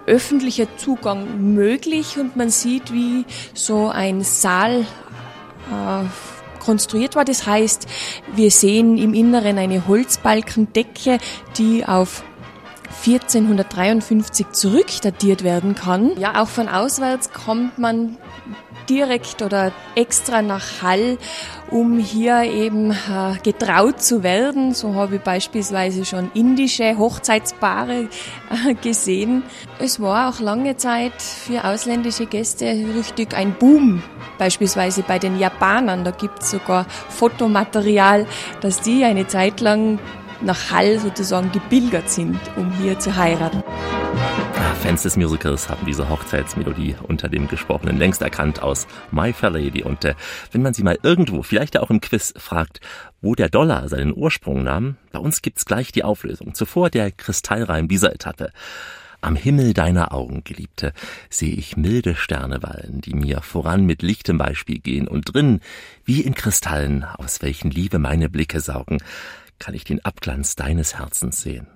öffentlicher Zugang möglich und man sieht, wie so ein Saal äh, konstruiert war. Das heißt, wir sehen im Inneren eine Holzbalkendecke, die auf 1453 zurückdatiert werden kann. Ja, auch von auswärts kommt man direkt oder extra nach Hall, um hier eben äh, getraut zu werden. So habe ich beispielsweise schon indische Hochzeitspaare äh, gesehen. Es war auch lange Zeit für ausländische Gäste richtig ein Boom. Beispielsweise bei den Japanern, da gibt es sogar Fotomaterial, dass die eine Zeit lang nach Hall sozusagen gebildet sind, um hier zu heiraten. Fans des Musicals haben diese Hochzeitsmelodie unter dem Gesprochenen längst erkannt aus My Fair Lady. Und äh, wenn man sie mal irgendwo, vielleicht auch im Quiz, fragt, wo der Dollar seinen Ursprung nahm, bei uns gibt's gleich die Auflösung. Zuvor der Kristallreim dieser Etappe. Am Himmel deiner Augen, Geliebte, sehe ich milde Sterne wallen, die mir voran mit lichtem Beispiel gehen und drin, wie in Kristallen, aus welchen Liebe meine Blicke saugen, kann ich den Abglanz deines Herzens sehen.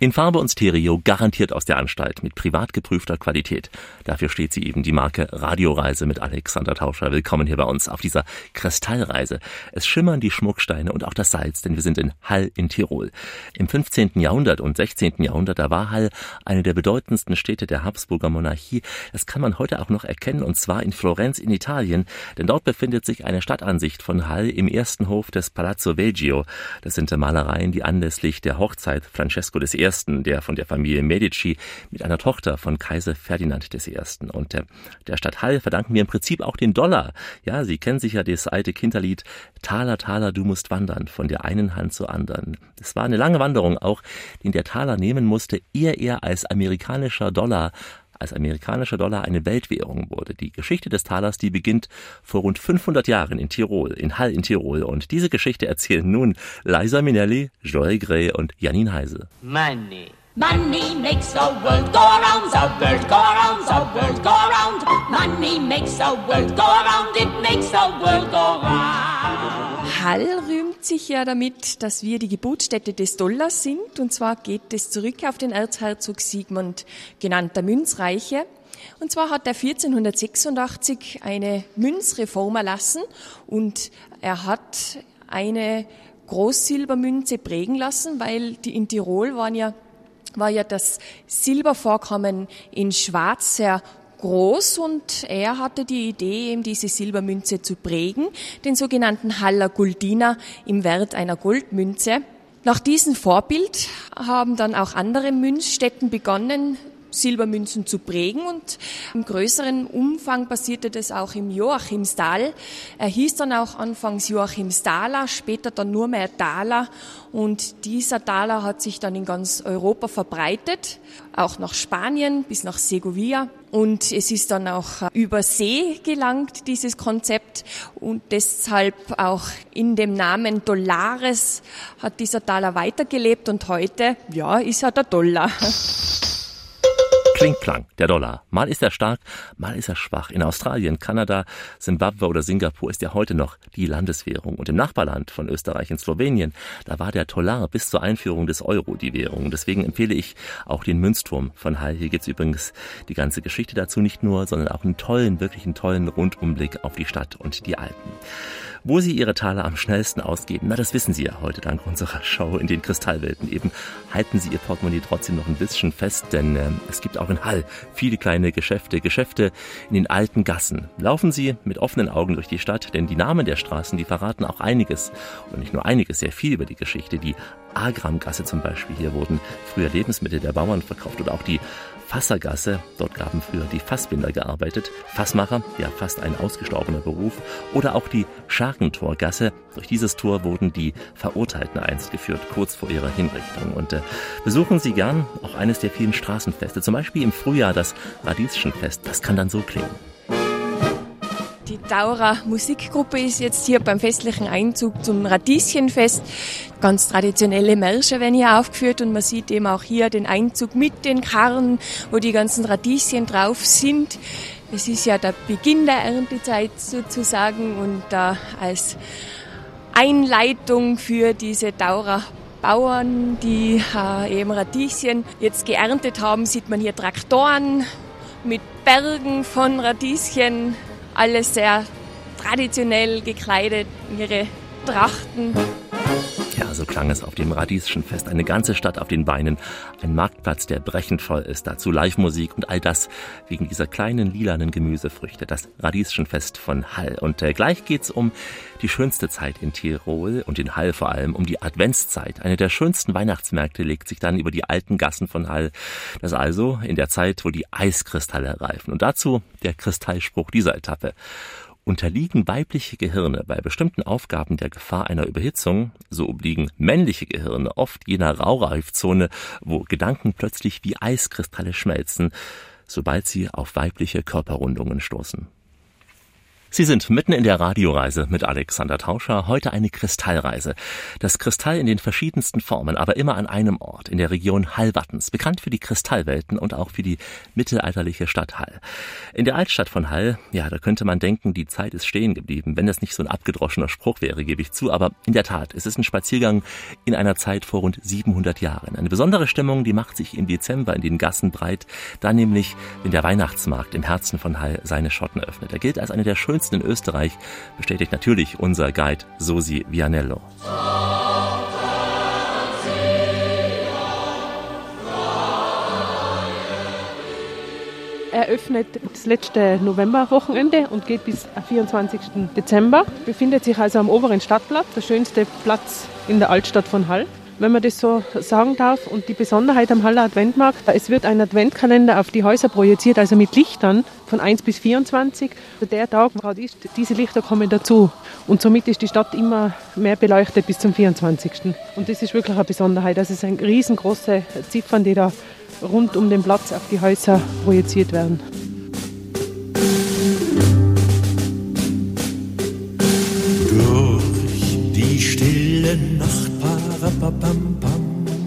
In Farbe und Stereo garantiert aus der Anstalt mit privat geprüfter Qualität. Dafür steht sie eben die Marke Radioreise mit Alexander Tauscher. Willkommen hier bei uns auf dieser Kristallreise. Es schimmern die Schmucksteine und auch das Salz, denn wir sind in Hall in Tirol. Im 15. Jahrhundert und 16. Jahrhundert, da war Hall eine der bedeutendsten Städte der Habsburger Monarchie. Das kann man heute auch noch erkennen und zwar in Florenz in Italien, denn dort befindet sich eine Stadtansicht von Hall im ersten Hof des Palazzo Veggio. Das sind Malereien, die anlässlich der Hochzeit Francesco I Der von der Familie Medici mit einer Tochter von Kaiser Ferdinand I. Und der, der Stadt Hall verdanken wir im Prinzip auch den Dollar. Ja, Sie kennen sicher das alte Kinderlied Taler, Taler, du musst wandern, von der einen Hand zur anderen. Es war eine lange Wanderung auch, den der Taler nehmen musste, ehe er als amerikanischer Dollar als amerikanischer Dollar eine Weltwährung wurde. Die Geschichte des Talers, die beginnt vor rund 500 Jahren in Tirol, in Hall in Tirol. Und diese Geschichte erzählen nun Liza Minnelli, Joel Grey und Janine Heise. Money. Money makes the world go round, the world go round, the world go round. Money makes the world go round, it makes the world go round. Hall rühmt sich ja damit, dass wir die Geburtsstätte des Dollars sind. Und zwar geht es zurück auf den Erzherzog Sigmund, genannt der Münzreiche. Und zwar hat er 1486 eine Münzreform erlassen und er hat eine Großsilbermünze prägen lassen, weil die in Tirol waren ja war ja das Silbervorkommen in Schwarz sehr groß und er hatte die Idee, eben diese Silbermünze zu prägen, den sogenannten Haller Guldina im Wert einer Goldmünze. Nach diesem Vorbild haben dann auch andere Münzstätten begonnen, Silbermünzen zu prägen und im größeren Umfang passierte das auch im Joachimsthal. Er hieß dann auch anfangs Joachimsthaler, später dann nur mehr Thaler und dieser Thaler hat sich dann in ganz Europa verbreitet, auch nach Spanien bis nach Segovia und es ist dann auch über See gelangt, dieses Konzept und deshalb auch in dem Namen Dollares hat dieser Taler weitergelebt und heute, ja, ist er der Dollar. [laughs] Klingklang, der Dollar. Mal ist er stark, mal ist er schwach. In Australien, Kanada, Simbabwe oder Singapur ist er heute noch die Landeswährung. Und im Nachbarland von Österreich in Slowenien, da war der Dollar bis zur Einführung des Euro die Währung. Deswegen empfehle ich auch den Münzturm von Hall. Hier gibt's übrigens die ganze Geschichte dazu nicht nur, sondern auch einen tollen, wirklich einen tollen Rundumblick auf die Stadt und die Alpen. Wo Sie Ihre Taler am schnellsten ausgeben, na das wissen Sie ja heute dank unserer Show in den Kristallwelten eben. Halten Sie Ihr Portemonnaie trotzdem noch ein bisschen fest, denn äh, es gibt auch in Hall viele kleine Geschäfte, Geschäfte in den alten Gassen. Laufen Sie mit offenen Augen durch die Stadt, denn die Namen der Straßen, die verraten auch einiges und nicht nur einiges, sehr viel über die Geschichte. Die Agramgasse zum Beispiel, hier wurden früher Lebensmittel der Bauern verkauft oder auch die Fassergasse, dort gaben früher die Fassbinder gearbeitet, Fassmacher, ja fast ein ausgestorbener Beruf, oder auch die Scharkentorgasse, durch dieses Tor wurden die Verurteilten einst geführt, kurz vor ihrer Hinrichtung. Und äh, besuchen Sie gern auch eines der vielen Straßenfeste, zum Beispiel im Frühjahr das Radieschenfest, das kann dann so klingen. Die Daurer Musikgruppe ist jetzt hier beim festlichen Einzug zum Radieschenfest. Ganz traditionelle Märsche werden hier aufgeführt und man sieht eben auch hier den Einzug mit den Karren, wo die ganzen Radieschen drauf sind. Es ist ja der Beginn der Erntezeit sozusagen und da als Einleitung für diese Daurer Bauern, die äh, eben Radieschen jetzt geerntet haben, sieht man hier Traktoren mit Bergen von Radieschen alles sehr traditionell gekleidet, ihre Trachten. Ja, so klang es auf dem Radieschenfest. Eine ganze Stadt auf den Beinen. Ein Marktplatz, der brechend voll ist. Dazu Live-Musik und all das wegen dieser kleinen lilanen Gemüsefrüchte. Das Radieschenfest von Hall. Und äh, gleich geht's um die schönste Zeit in Tirol und in Hall vor allem, um die Adventszeit. Eine der schönsten Weihnachtsmärkte legt sich dann über die alten Gassen von Hall. Das also in der Zeit, wo die Eiskristalle reifen. Und dazu der Kristallspruch dieser Etappe. Unterliegen weibliche Gehirne bei bestimmten Aufgaben der Gefahr einer Überhitzung, so obliegen männliche Gehirne oft jener Raureifzone, wo Gedanken plötzlich wie Eiskristalle schmelzen, sobald sie auf weibliche Körperrundungen stoßen. Sie sind mitten in der Radioreise mit Alexander Tauscher. Heute eine Kristallreise. Das Kristall in den verschiedensten Formen, aber immer an einem Ort, in der Region Hallwattens, bekannt für die Kristallwelten und auch für die mittelalterliche Stadt Hall. In der Altstadt von Hall, ja, da könnte man denken, die Zeit ist stehen geblieben, wenn das nicht so ein abgedroschener Spruch wäre, gebe ich zu. Aber in der Tat, es ist ein Spaziergang in einer Zeit vor rund 700 Jahren. Eine besondere Stimmung, die macht sich im Dezember in den Gassen breit, dann nämlich, wenn der Weihnachtsmarkt im Herzen von Hall seine Schotten öffnet. Er gilt als eine der schönsten in Österreich, bestätigt natürlich unser Guide Sosi Vianello. eröffnet das letzte Novemberwochenende und geht bis 24. Dezember. Befindet sich also am oberen Stadtplatz, der schönste Platz in der Altstadt von Hall wenn man das so sagen darf. Und die Besonderheit am Haller Adventmarkt, es wird ein Adventkalender auf die Häuser projiziert, also mit Lichtern von 1 bis 24. Also der Tag, wo gerade ist, diese Lichter kommen dazu. Und somit ist die Stadt immer mehr beleuchtet bis zum 24. Und das ist wirklich eine Besonderheit. Das ist ein riesengroße Ziffern, die da rund um den Platz auf die Häuser projiziert werden. Durch die stille Nacht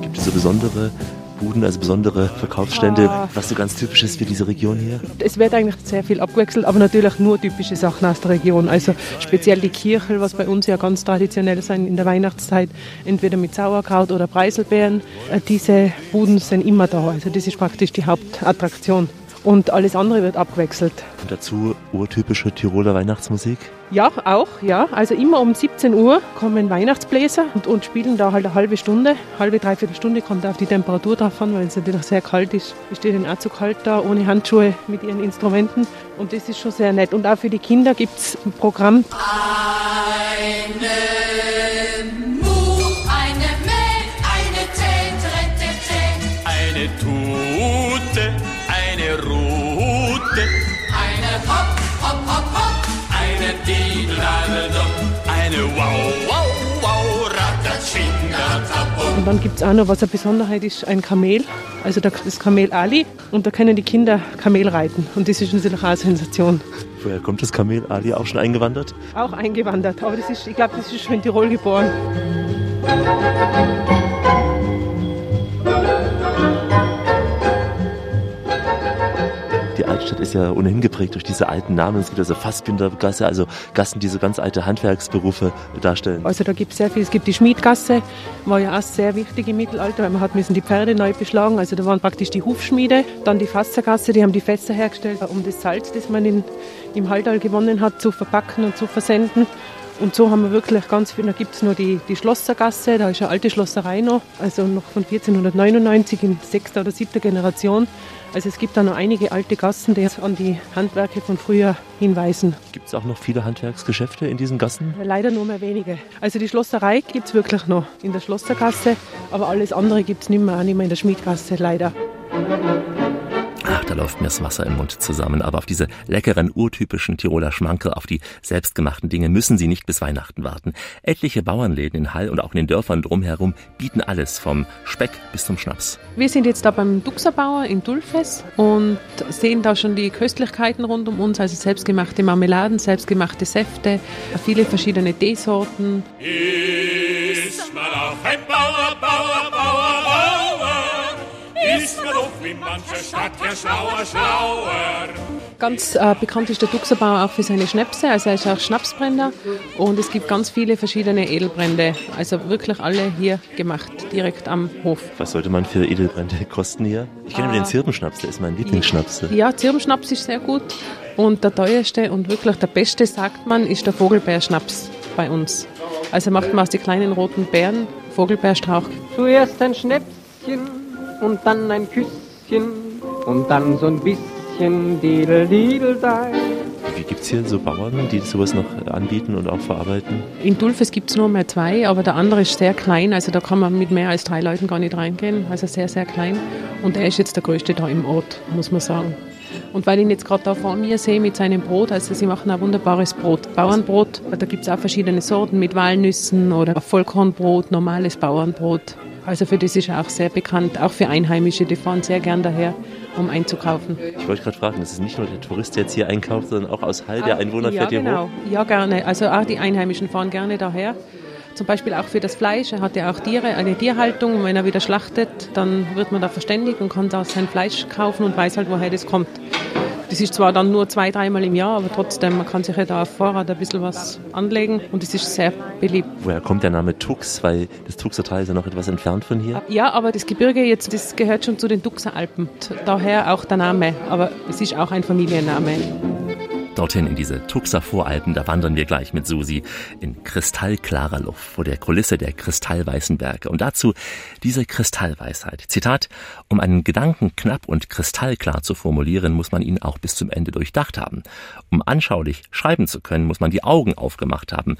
Gibt es so besondere Buden, also besondere Verkaufsstände, ah. was so ganz typisch ist für diese Region hier? Es wird eigentlich sehr viel abgewechselt, aber natürlich nur typische Sachen aus der Region. Also speziell die Kirche, was bei uns ja ganz traditionell sein in der Weihnachtszeit, entweder mit Sauerkraut oder Preiselbeeren. Äh, diese Buden sind immer da. Also das ist praktisch die Hauptattraktion. Und alles andere wird abgewechselt. Und dazu urtypische Tiroler Weihnachtsmusik? Ja, auch, ja. Also immer um 17 Uhr kommen Weihnachtsbläser und, und spielen da halt eine halbe Stunde, halbe, dreiviertel Stunde, kommt auf die Temperatur drauf an, weil es natürlich sehr kalt ist. Ich stehe dann auch zu kalt da, ohne Handschuhe mit ihren Instrumenten. Und das ist schon sehr nett. Und auch für die Kinder gibt es ein Programm. Eine Mu, eine Mäh, eine Tet, Tet, Eine Tute, Und dann gibt es auch noch, was eine Besonderheit ist, ein Kamel, also das Kamel Ali. Und da können die Kinder Kamel reiten. Und das ist natürlich auch eine Sensation. Woher kommt das Kamel Ali auch schon eingewandert? Auch eingewandert, aber das ist, ich glaube, das ist schon in Tirol geboren. Altstadt ist ja ohnehin geprägt durch diese alten Namen. Es gibt also Fassbindergasse, also Gassen, die so ganz alte Handwerksberufe darstellen. Also da gibt es sehr viel. Es gibt die Schmiedgasse, war ja auch sehr wichtig im Mittelalter, weil man hat müssen die Pferde neu beschlagen. Also da waren praktisch die Hufschmiede. Dann die Fassergasse, die haben die Fässer hergestellt, um das Salz, das man in, im Halltal gewonnen hat, zu verpacken und zu versenden. Und so haben wir wirklich ganz viel. Da gibt es noch die, die Schlossergasse, da ist eine alte Schlosserei noch, also noch von 1499 in sechster oder siebter Generation. Also es gibt da noch einige alte Gassen, die an die Handwerke von früher hinweisen. Gibt es auch noch viele Handwerksgeschäfte in diesen Gassen? Leider nur mehr wenige. Also die Schlosserei gibt es wirklich noch in der Schlossergasse, aber alles andere gibt es nicht mehr, auch nicht mehr in der Schmiedgasse, leider. Läuft mir das Wasser im Mund zusammen. Aber auf diese leckeren, urtypischen Tiroler Schmankerl, auf die selbstgemachten Dinge müssen Sie nicht bis Weihnachten warten. Etliche Bauernläden in Hall und auch in den Dörfern drumherum bieten alles, vom Speck bis zum Schnaps. Wir sind jetzt da beim Duxerbauer in Dulfes und sehen da schon die Köstlichkeiten rund um uns, also selbstgemachte Marmeladen, selbstgemachte Säfte, viele verschiedene Teesorten. Ist man auf ein Bauer, Bauer, Bauer, ist man auf wie manche Stadt ja schlauer, schlauer. Ganz äh, bekannt ist der Duxerbauer auch für seine Schnäpse, also er ist auch Schnapsbrenner und es gibt ganz viele verschiedene Edelbrände, also wirklich alle hier gemacht, direkt am Hof. Was sollte man für Edelbrände kosten hier? Ich kenne Ah. den Zirbenschnaps, der ist mein Lieblingsschnaps. Ja, Zirbenschnaps ist sehr gut und der teuerste und wirklich der beste, sagt man, ist der Vogelbeerschnaps bei uns. Also macht man aus den kleinen roten Beeren Vogelbeerstrauch. Zuerst ein Schnäpschen und dann ein Küsschen und dann so ein bisschen Didel, Didel, Wie gibt es hier so Bauern, die sowas noch anbieten und auch verarbeiten? In Dulfes gibt es nur mehr zwei, aber der andere ist sehr klein, also da kann man mit mehr als drei Leuten gar nicht reingehen, also sehr, sehr klein. Und er ist jetzt der größte da im Ort, muss man sagen. Und weil ich ihn jetzt gerade da vor mir sehe mit seinem Brot, also sie machen ein wunderbares Brot, Bauernbrot, da gibt es auch verschiedene Sorten mit Walnüssen oder Vollkornbrot, normales Bauernbrot. Also für das ist er auch sehr bekannt, auch für Einheimische, die fahren sehr gern daher, um einzukaufen. Ich wollte gerade fragen, das ist nicht nur der Tourist, der jetzt hier einkauft, sondern auch aus Hall, der Einwohner ja, fährt hier genau. hoch. Ja, gerne. Also auch die Einheimischen fahren gerne daher. Zum Beispiel auch für das Fleisch. Er hat ja auch Tiere, eine Tierhaltung. Und wenn er wieder schlachtet, dann wird man da verständigt und kann da sein Fleisch kaufen und weiß halt, woher das kommt. Das ist zwar dann nur zwei, dreimal im Jahr, aber trotzdem, man kann sich ja da auf Vorrat ein bisschen was anlegen und es ist sehr beliebt. Woher kommt der Name Tux? Weil das Tuxer Tal ist ja noch etwas entfernt von hier. Ja, aber das Gebirge jetzt, das gehört schon zu den Duxer Alpen. Daher auch der Name, aber es ist auch ein Familienname. Dorthin in diese Tuxer Voralpen, da wandern wir gleich mit Susi in kristallklarer Luft vor der Kulisse der kristallweißen Berge. Und dazu diese Kristallweisheit. Zitat, um einen Gedanken knapp und kristallklar zu formulieren, muss man ihn auch bis zum Ende durchdacht haben. Um anschaulich schreiben zu können, muss man die Augen aufgemacht haben.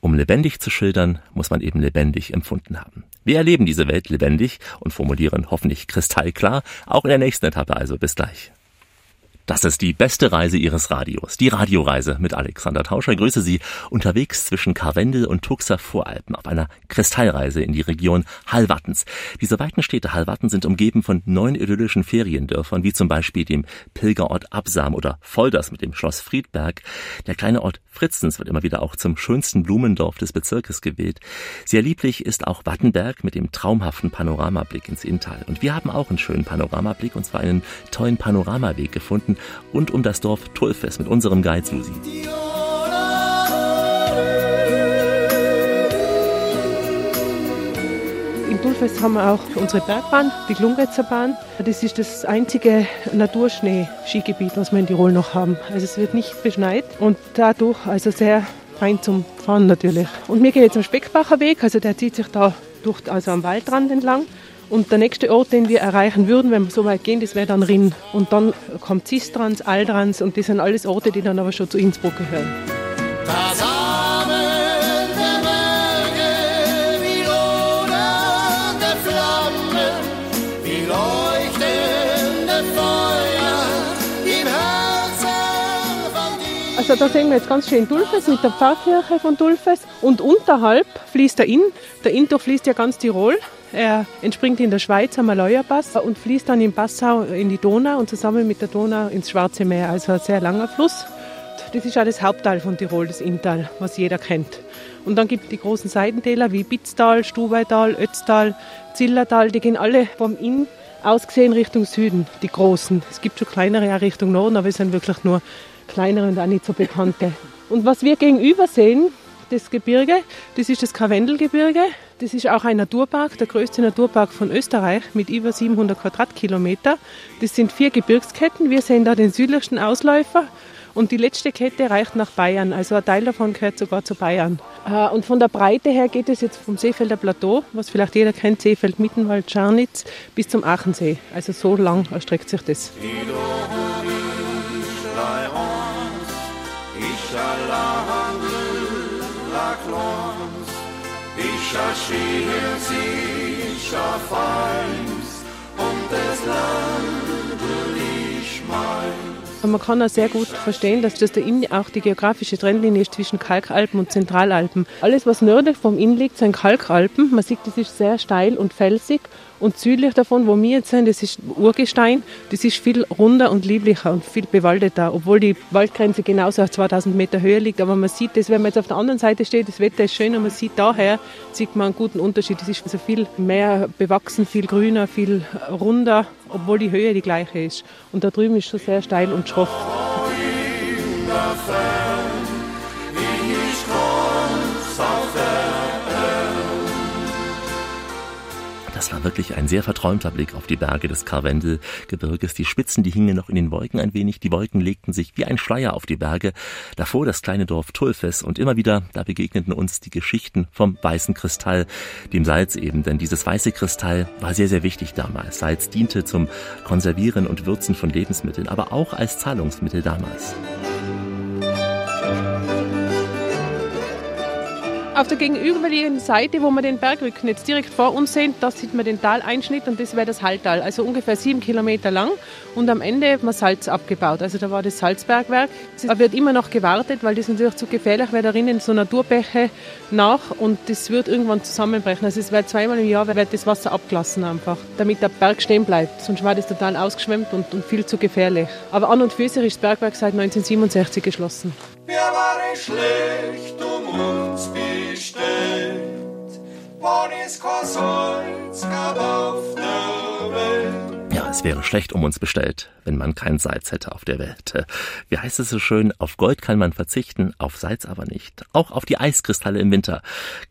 Um lebendig zu schildern, muss man eben lebendig empfunden haben. Wir erleben diese Welt lebendig und formulieren hoffentlich kristallklar, auch in der nächsten Etappe also. Bis gleich. Das ist die beste Reise Ihres Radios. Die Radioreise mit Alexander Tauscher. Ich grüße Sie unterwegs zwischen Karwendel und Tuxer Voralpen auf einer Kristallreise in die Region Hallwattens. Diese weiten Städte Hallwatten sind umgeben von neun idyllischen Feriendörfern, wie zum Beispiel dem Pilgerort Absam oder Volders mit dem Schloss Friedberg. Der kleine Ort Fritzens wird immer wieder auch zum schönsten Blumendorf des Bezirkes gewählt. Sehr lieblich ist auch Wattenberg mit dem traumhaften Panoramablick ins Inntal. Und wir haben auch einen schönen Panoramablick, und zwar einen tollen Panoramaweg gefunden rund um das Dorf Tulfes mit unserem Guide Susi. In Dulfes haben wir auch unsere Bergbahn, die Glungretzer Bahn. Das ist das einzige Naturschnee-Skigebiet, was wir in Tirol noch haben. Also es wird nicht beschneit und dadurch also sehr fein zum Fahren natürlich. Und wir gehen jetzt am Speckbacher Weg, also der zieht sich da durch, also am Waldrand entlang. Und der nächste Ort, den wir erreichen würden, wenn wir so weit gehen, das wäre dann Rinn. Und dann kommt Zistrans, Aldrans und das sind alles Orte, die dann aber schon zu Innsbruck gehören. Also da sehen wir jetzt ganz schön Dulfes mit der Pfarrkirche von Dulfes und unterhalb fließt der Inn. Der Inn durchfließt ja ganz Tirol. Er entspringt in der Schweiz am Aloya-Pass und fließt dann in Passau in die Donau und zusammen mit der Donau ins Schwarze Meer. Also ein sehr langer Fluss. Das ist auch das Hauptteil von Tirol, das Inntal, was jeder kennt. Und dann gibt es die großen Seitentäler wie Bitztal, Stubaital, Ötztal, Zillertal, die gehen alle vom Inn aus gesehen Richtung Süden, die großen. Es gibt schon kleinere auch Richtung Norden, aber es sind wirklich nur kleinere und auch nicht so bekannte. Und was wir gegenüber sehen, das Gebirge, das ist das Karwendelgebirge. Das ist auch ein Naturpark, der größte Naturpark von Österreich mit über 700 Quadratkilometer. Das sind vier Gebirgsketten. Wir sehen da den südlichsten Ausläufer. Und die letzte Kette reicht nach Bayern, also ein Teil davon gehört sogar zu Bayern. Äh, und von der Breite her geht es jetzt vom Seefelder Plateau, was vielleicht jeder kennt, Seefeld, Mittenwald, Scharnitz, bis zum Achensee. Also so lang erstreckt sich das. Ich erschiene sich auf eins und das Land ich mein. Und man kann auch sehr gut verstehen, dass das da Inn auch die geografische Trennlinie ist zwischen Kalkalpen und Zentralalpen. Alles, was nördlich vom Inn liegt, sind Kalkalpen. Man sieht, das ist sehr steil und felsig. Und südlich davon, wo wir jetzt sind, das ist Urgestein. Das ist viel runder und lieblicher und viel bewaldeter, obwohl die Waldgrenze genauso auf 2000 Meter Höhe liegt. Aber man sieht das, wenn man jetzt auf der anderen Seite steht, das Wetter ist schön und man sieht daher, sieht man einen guten Unterschied. Das ist also viel mehr bewachsen, viel grüner, viel runder, obwohl die Höhe die gleiche ist. Und da drüben ist schon sehr steil und schroff. Das war wirklich ein sehr verträumter Blick auf die Berge des Karwendelgebirges. Die Spitzen, die hingen noch in den Wolken ein wenig. Die Wolken legten sich wie ein Schleier auf die Berge. Davor das kleine Dorf Tulfes und immer wieder, da begegneten uns die Geschichten vom weißen Kristall, dem Salz eben. Denn dieses weiße Kristall war sehr, sehr wichtig damals. Salz diente zum Konservieren und Würzen von Lebensmitteln, aber auch als Zahlungsmittel damals. Auf der gegenüberliegenden Seite, wo wir den Bergrücken jetzt direkt vor uns sehen, da sieht man den Taleinschnitt und das wäre das Halltal, also ungefähr sieben Kilometer lang. Und am Ende hat man Salz abgebaut. Also da war das Salzbergwerk. Da wird immer noch gewartet, weil das natürlich zu gefährlich wäre. Da rinnen so Naturbäche nach und das wird irgendwann zusammenbrechen. Also es wird zweimal im Jahr wird das Wasser abgelassen einfach, damit der Berg stehen bleibt. Sonst war das total ausgeschwemmt und, und viel zu gefährlich. Aber an und für sich ist das Bergwerk seit 1967 geschlossen. Wir waren schlecht um uns bestellt, wann es kein Salz gab auf der Welt. Ja, es wäre schlecht um uns bestellt, wenn man kein Salz hätte auf der Welt. Wie heißt es so schön, auf Gold kann man verzichten, auf Salz aber nicht. Auch auf die Eiskristalle im Winter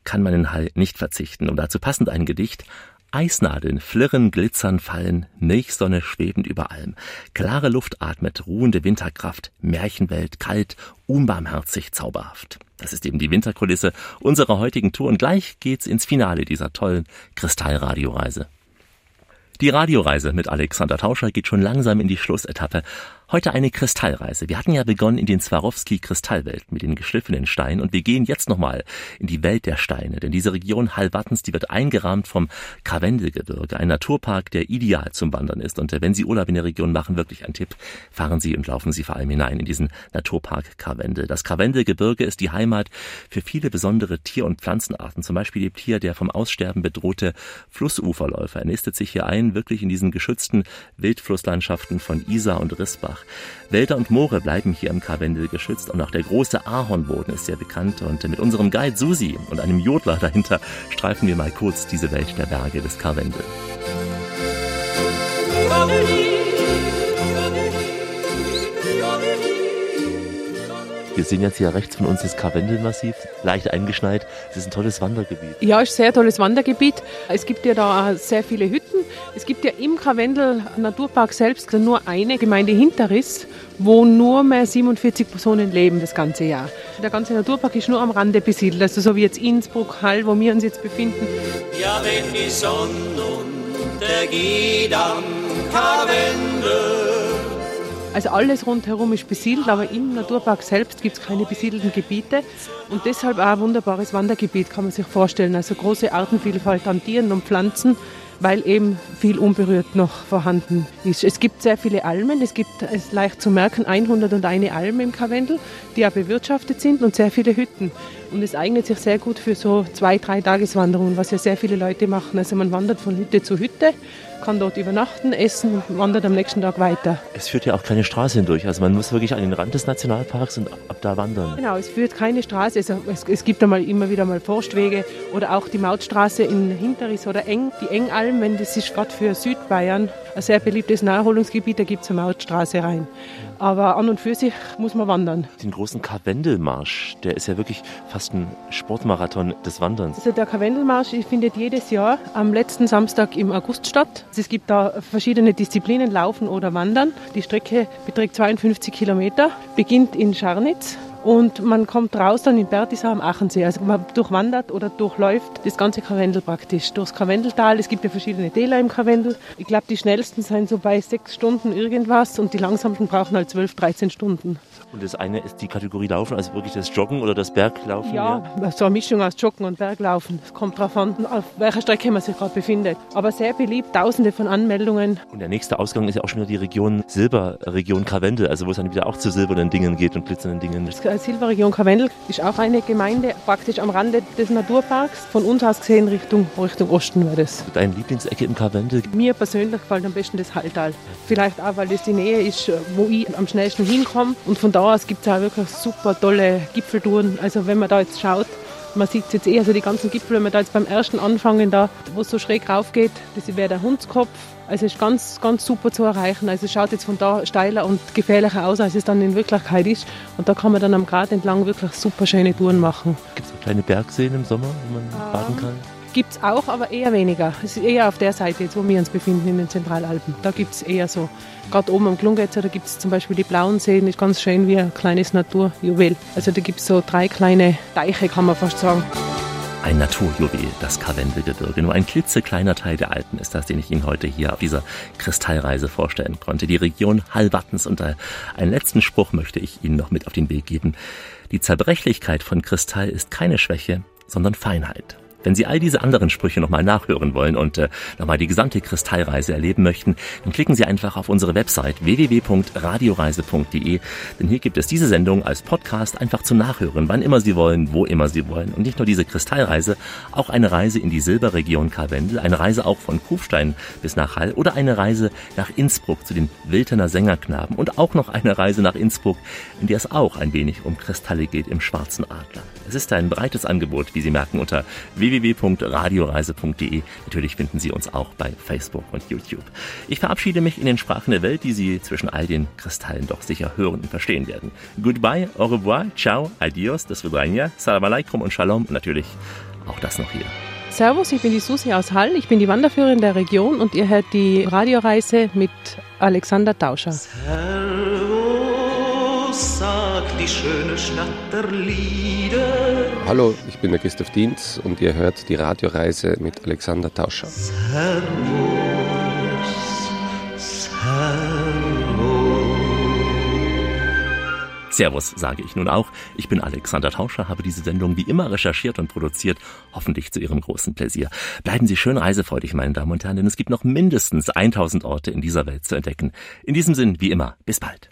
kann man in Hall nicht verzichten. Und dazu passend ein Gedicht, Eisnadeln flirren, glitzern, fallen, Milchsonne schwebend über allem. Klare Luft atmet, ruhende Winterkraft, Märchenwelt, kalt, unbarmherzig, zauberhaft. Das ist eben die Winterkulisse unserer heutigen Tour und gleich geht's ins Finale dieser tollen Kristallradioreise. Die Radioreise mit Alexander Tauscher geht schon langsam in die Schlussetappe. Heute eine Kristallreise. Wir hatten ja begonnen in den Swarovski-Kristallwelt mit den geschliffenen Steinen und wir gehen jetzt nochmal in die Welt der Steine. Denn diese Region Hallwattens, die wird eingerahmt vom Karwendelgebirge, ein Naturpark, der ideal zum Wandern ist. Und wenn Sie Urlaub in der Region machen, wirklich ein Tipp, fahren Sie und laufen Sie vor allem hinein in diesen Naturpark Karwendel. Das Karwendelgebirge ist die Heimat für viele besondere Tier- und Pflanzenarten. Zum Beispiel lebt hier der vom Aussterben bedrohte Flussuferläufer. Er nistet sich hier ein, wirklich in diesen geschützten Wildflusslandschaften von Isar und Rissbach. Wälder und Moore bleiben hier im Karwendel geschützt und auch der große Ahornboden ist sehr bekannt. Und mit unserem Guide Susi und einem Jodler dahinter streifen wir mal kurz diese Welt der Berge des Karwendel. Wir sehen jetzt hier rechts von uns das Karwendelmassiv, leicht eingeschneit. Es ist ein tolles Wandergebiet. Ja, ist ein sehr tolles Wandergebiet. Es gibt ja da sehr viele Hütten. Es gibt ja im Karwendel Naturpark selbst nur eine Gemeinde Hinterriss, wo nur mehr 47 Personen leben das ganze Jahr. Der ganze Naturpark ist nur am Rande besiedelt, also so wie jetzt Innsbruck, Hall, wo wir uns jetzt befinden. Ja, wenn die Sonne untergeht am Karwendel, Also alles rundherum ist besiedelt, aber im Naturpark selbst gibt es keine besiedelten Gebiete und deshalb auch ein wunderbares Wandergebiet, kann man sich vorstellen. Also große Artenvielfalt an Tieren und Pflanzen, weil eben viel unberührt noch vorhanden ist. Es gibt sehr viele Almen, es gibt, es ist leicht zu merken, 101 Almen im Karwendel, die auch bewirtschaftet sind und sehr viele Hütten. Und es eignet sich sehr gut für so zwei, drei Tageswanderungen, was ja sehr viele Leute machen. Also man wandert von Hütte zu Hütte, kann dort übernachten, essen und wandert am nächsten Tag weiter. Es führt ja auch keine Straße hindurch. Also man muss wirklich an den Rand des Nationalparks und ab da wandern. Genau, es führt keine Straße. Also es, es gibt einmal immer wieder mal Forstwege oder auch die Mautstraße in Hinterriss oder Eng, die Engalm, wenn das ist gerade für Südbayern. Ein sehr beliebtes Naherholungsgebiet, da gibt es eine Mautstraße rein. Aber an und für sich muss man wandern. Den großen Karwendelmarsch, der ist ja wirklich fast ein Sportmarathon des Wanderns. Also der Karwendelmarsch findet jedes Jahr am letzten Samstag im August statt. Es gibt da verschiedene Disziplinen, Laufen oder Wandern. Die Strecke beträgt 52 Kilometer, beginnt in Scharnitz und man kommt raus dann in Bertisau am Achensee. Also man durchwandert oder durchläuft das ganze Karwendel praktisch. Durchs Karwendeltal. Es gibt ja verschiedene Täler im Karwendel. Ich glaube, die schnellsten sind so bei sechs Stunden irgendwas und die langsamsten brauchen halt 12, 13 Stunden. Und das eine ist die Kategorie Laufen, also wirklich das Joggen oder das Berglaufen? Ja, ja. so eine Mischung aus Joggen und Berglaufen. Es kommt darauf an, auf welcher Strecke man sich gerade befindet. Aber sehr beliebt, tausende von Anmeldungen. Und der nächste Ausgang ist ja auch schon wieder die Region Silber, Region Karwendel, also wo es dann wieder auch zu silbernen Dingen geht und glitzernden Dingen. Silberregion Karwendel ist auch eine Gemeinde praktisch am Rande des Naturparks. Von uns aus gesehen Richtung, Richtung Osten wäre das. Deine Lieblingsecke im Karwendel? Mir persönlich gefällt am besten das Halltal. Vielleicht auch, weil das die Nähe ist, wo ich am schnellsten hinkomme. Und von da gibt es auch wirklich super tolle Gipfeltouren. Also wenn man da jetzt schaut, man sieht jetzt eh, also die ganzen Gipfel, wenn man da jetzt beim ersten anfangen, da, wo es so schräg rauf geht, das wäre der Hundskopf. Also es ist ganz, ganz super zu erreichen. Also es schaut jetzt von da steiler und gefährlicher aus, als es dann in Wirklichkeit ist. Und da kann man dann am Grat entlang wirklich super schöne Touren machen. Gibt es auch kleine Bergseen im Sommer, wo man ähm, baden kann? Gibt es auch, aber eher weniger. Es ist eher auf der Seite, jetzt, wo wir uns befinden, in den Zentralalpen. Da gibt es eher so, gerade oben am Klungetzer, da gibt es zum Beispiel die blauen Seen, ist ganz schön wie ein kleines Naturjuwel. Also da gibt es so drei kleine Deiche, kann man fast sagen. Ein Naturjuwel, das Karwendelgebirge. Nur ein klitzekleiner Teil der Alpen ist das, den ich Ihnen heute hier auf dieser Kristallreise vorstellen konnte. Die Region Hallwattens. Und einen letzten Spruch möchte ich Ihnen noch mit auf den Weg geben. Die Zerbrechlichkeit von Kristall ist keine Schwäche, sondern Feinheit. Wenn Sie all diese anderen Sprüche nochmal nachhören wollen und äh, nochmal die gesamte Kristallreise erleben möchten, dann klicken Sie einfach auf unsere Website www.radioreise.de, denn hier gibt es diese Sendung als Podcast einfach zum Nachhören, wann immer Sie wollen, wo immer Sie wollen. Und nicht nur diese Kristallreise, auch eine Reise in die Silberregion Karwendel, eine Reise auch von Kufstein bis nach Hall oder eine Reise nach Innsbruck zu den Wiltener Sängerknaben und auch noch eine Reise nach Innsbruck, in der es auch ein wenig um Kristalle geht im Schwarzen Adler. Es ist ein breites Angebot, wie Sie merken, unter www.radioreise.de. Natürlich finden Sie uns auch bei Facebook und YouTube. Ich verabschiede mich in den Sprachen der Welt, die Sie zwischen all den Kristallen doch sicher hören und verstehen werden. Goodbye, au revoir, ciao, adios, das Vidania, salam alaikum und shalom und natürlich auch das noch hier. Servus, ich bin die Susi aus Hall, ich bin die Wanderführerin der Region und ihr hört die Radioreise mit Alexander Tauscher. Servus, sagt die schöne Stadt der Lieder. Hallo, ich bin der Christoph Dienz und ihr hört die Radioreise mit Alexander Tauscher. Servus, Servus. Servus, sage ich nun auch. Ich bin Alexander Tauscher, habe diese Sendung wie immer recherchiert und produziert, hoffentlich zu Ihrem großen Pläsier. Bleiben Sie schön reisefreudig, meine Damen und Herren, denn es gibt noch mindestens 1000 Orte in dieser Welt zu entdecken. In diesem Sinn, wie immer, bis bald.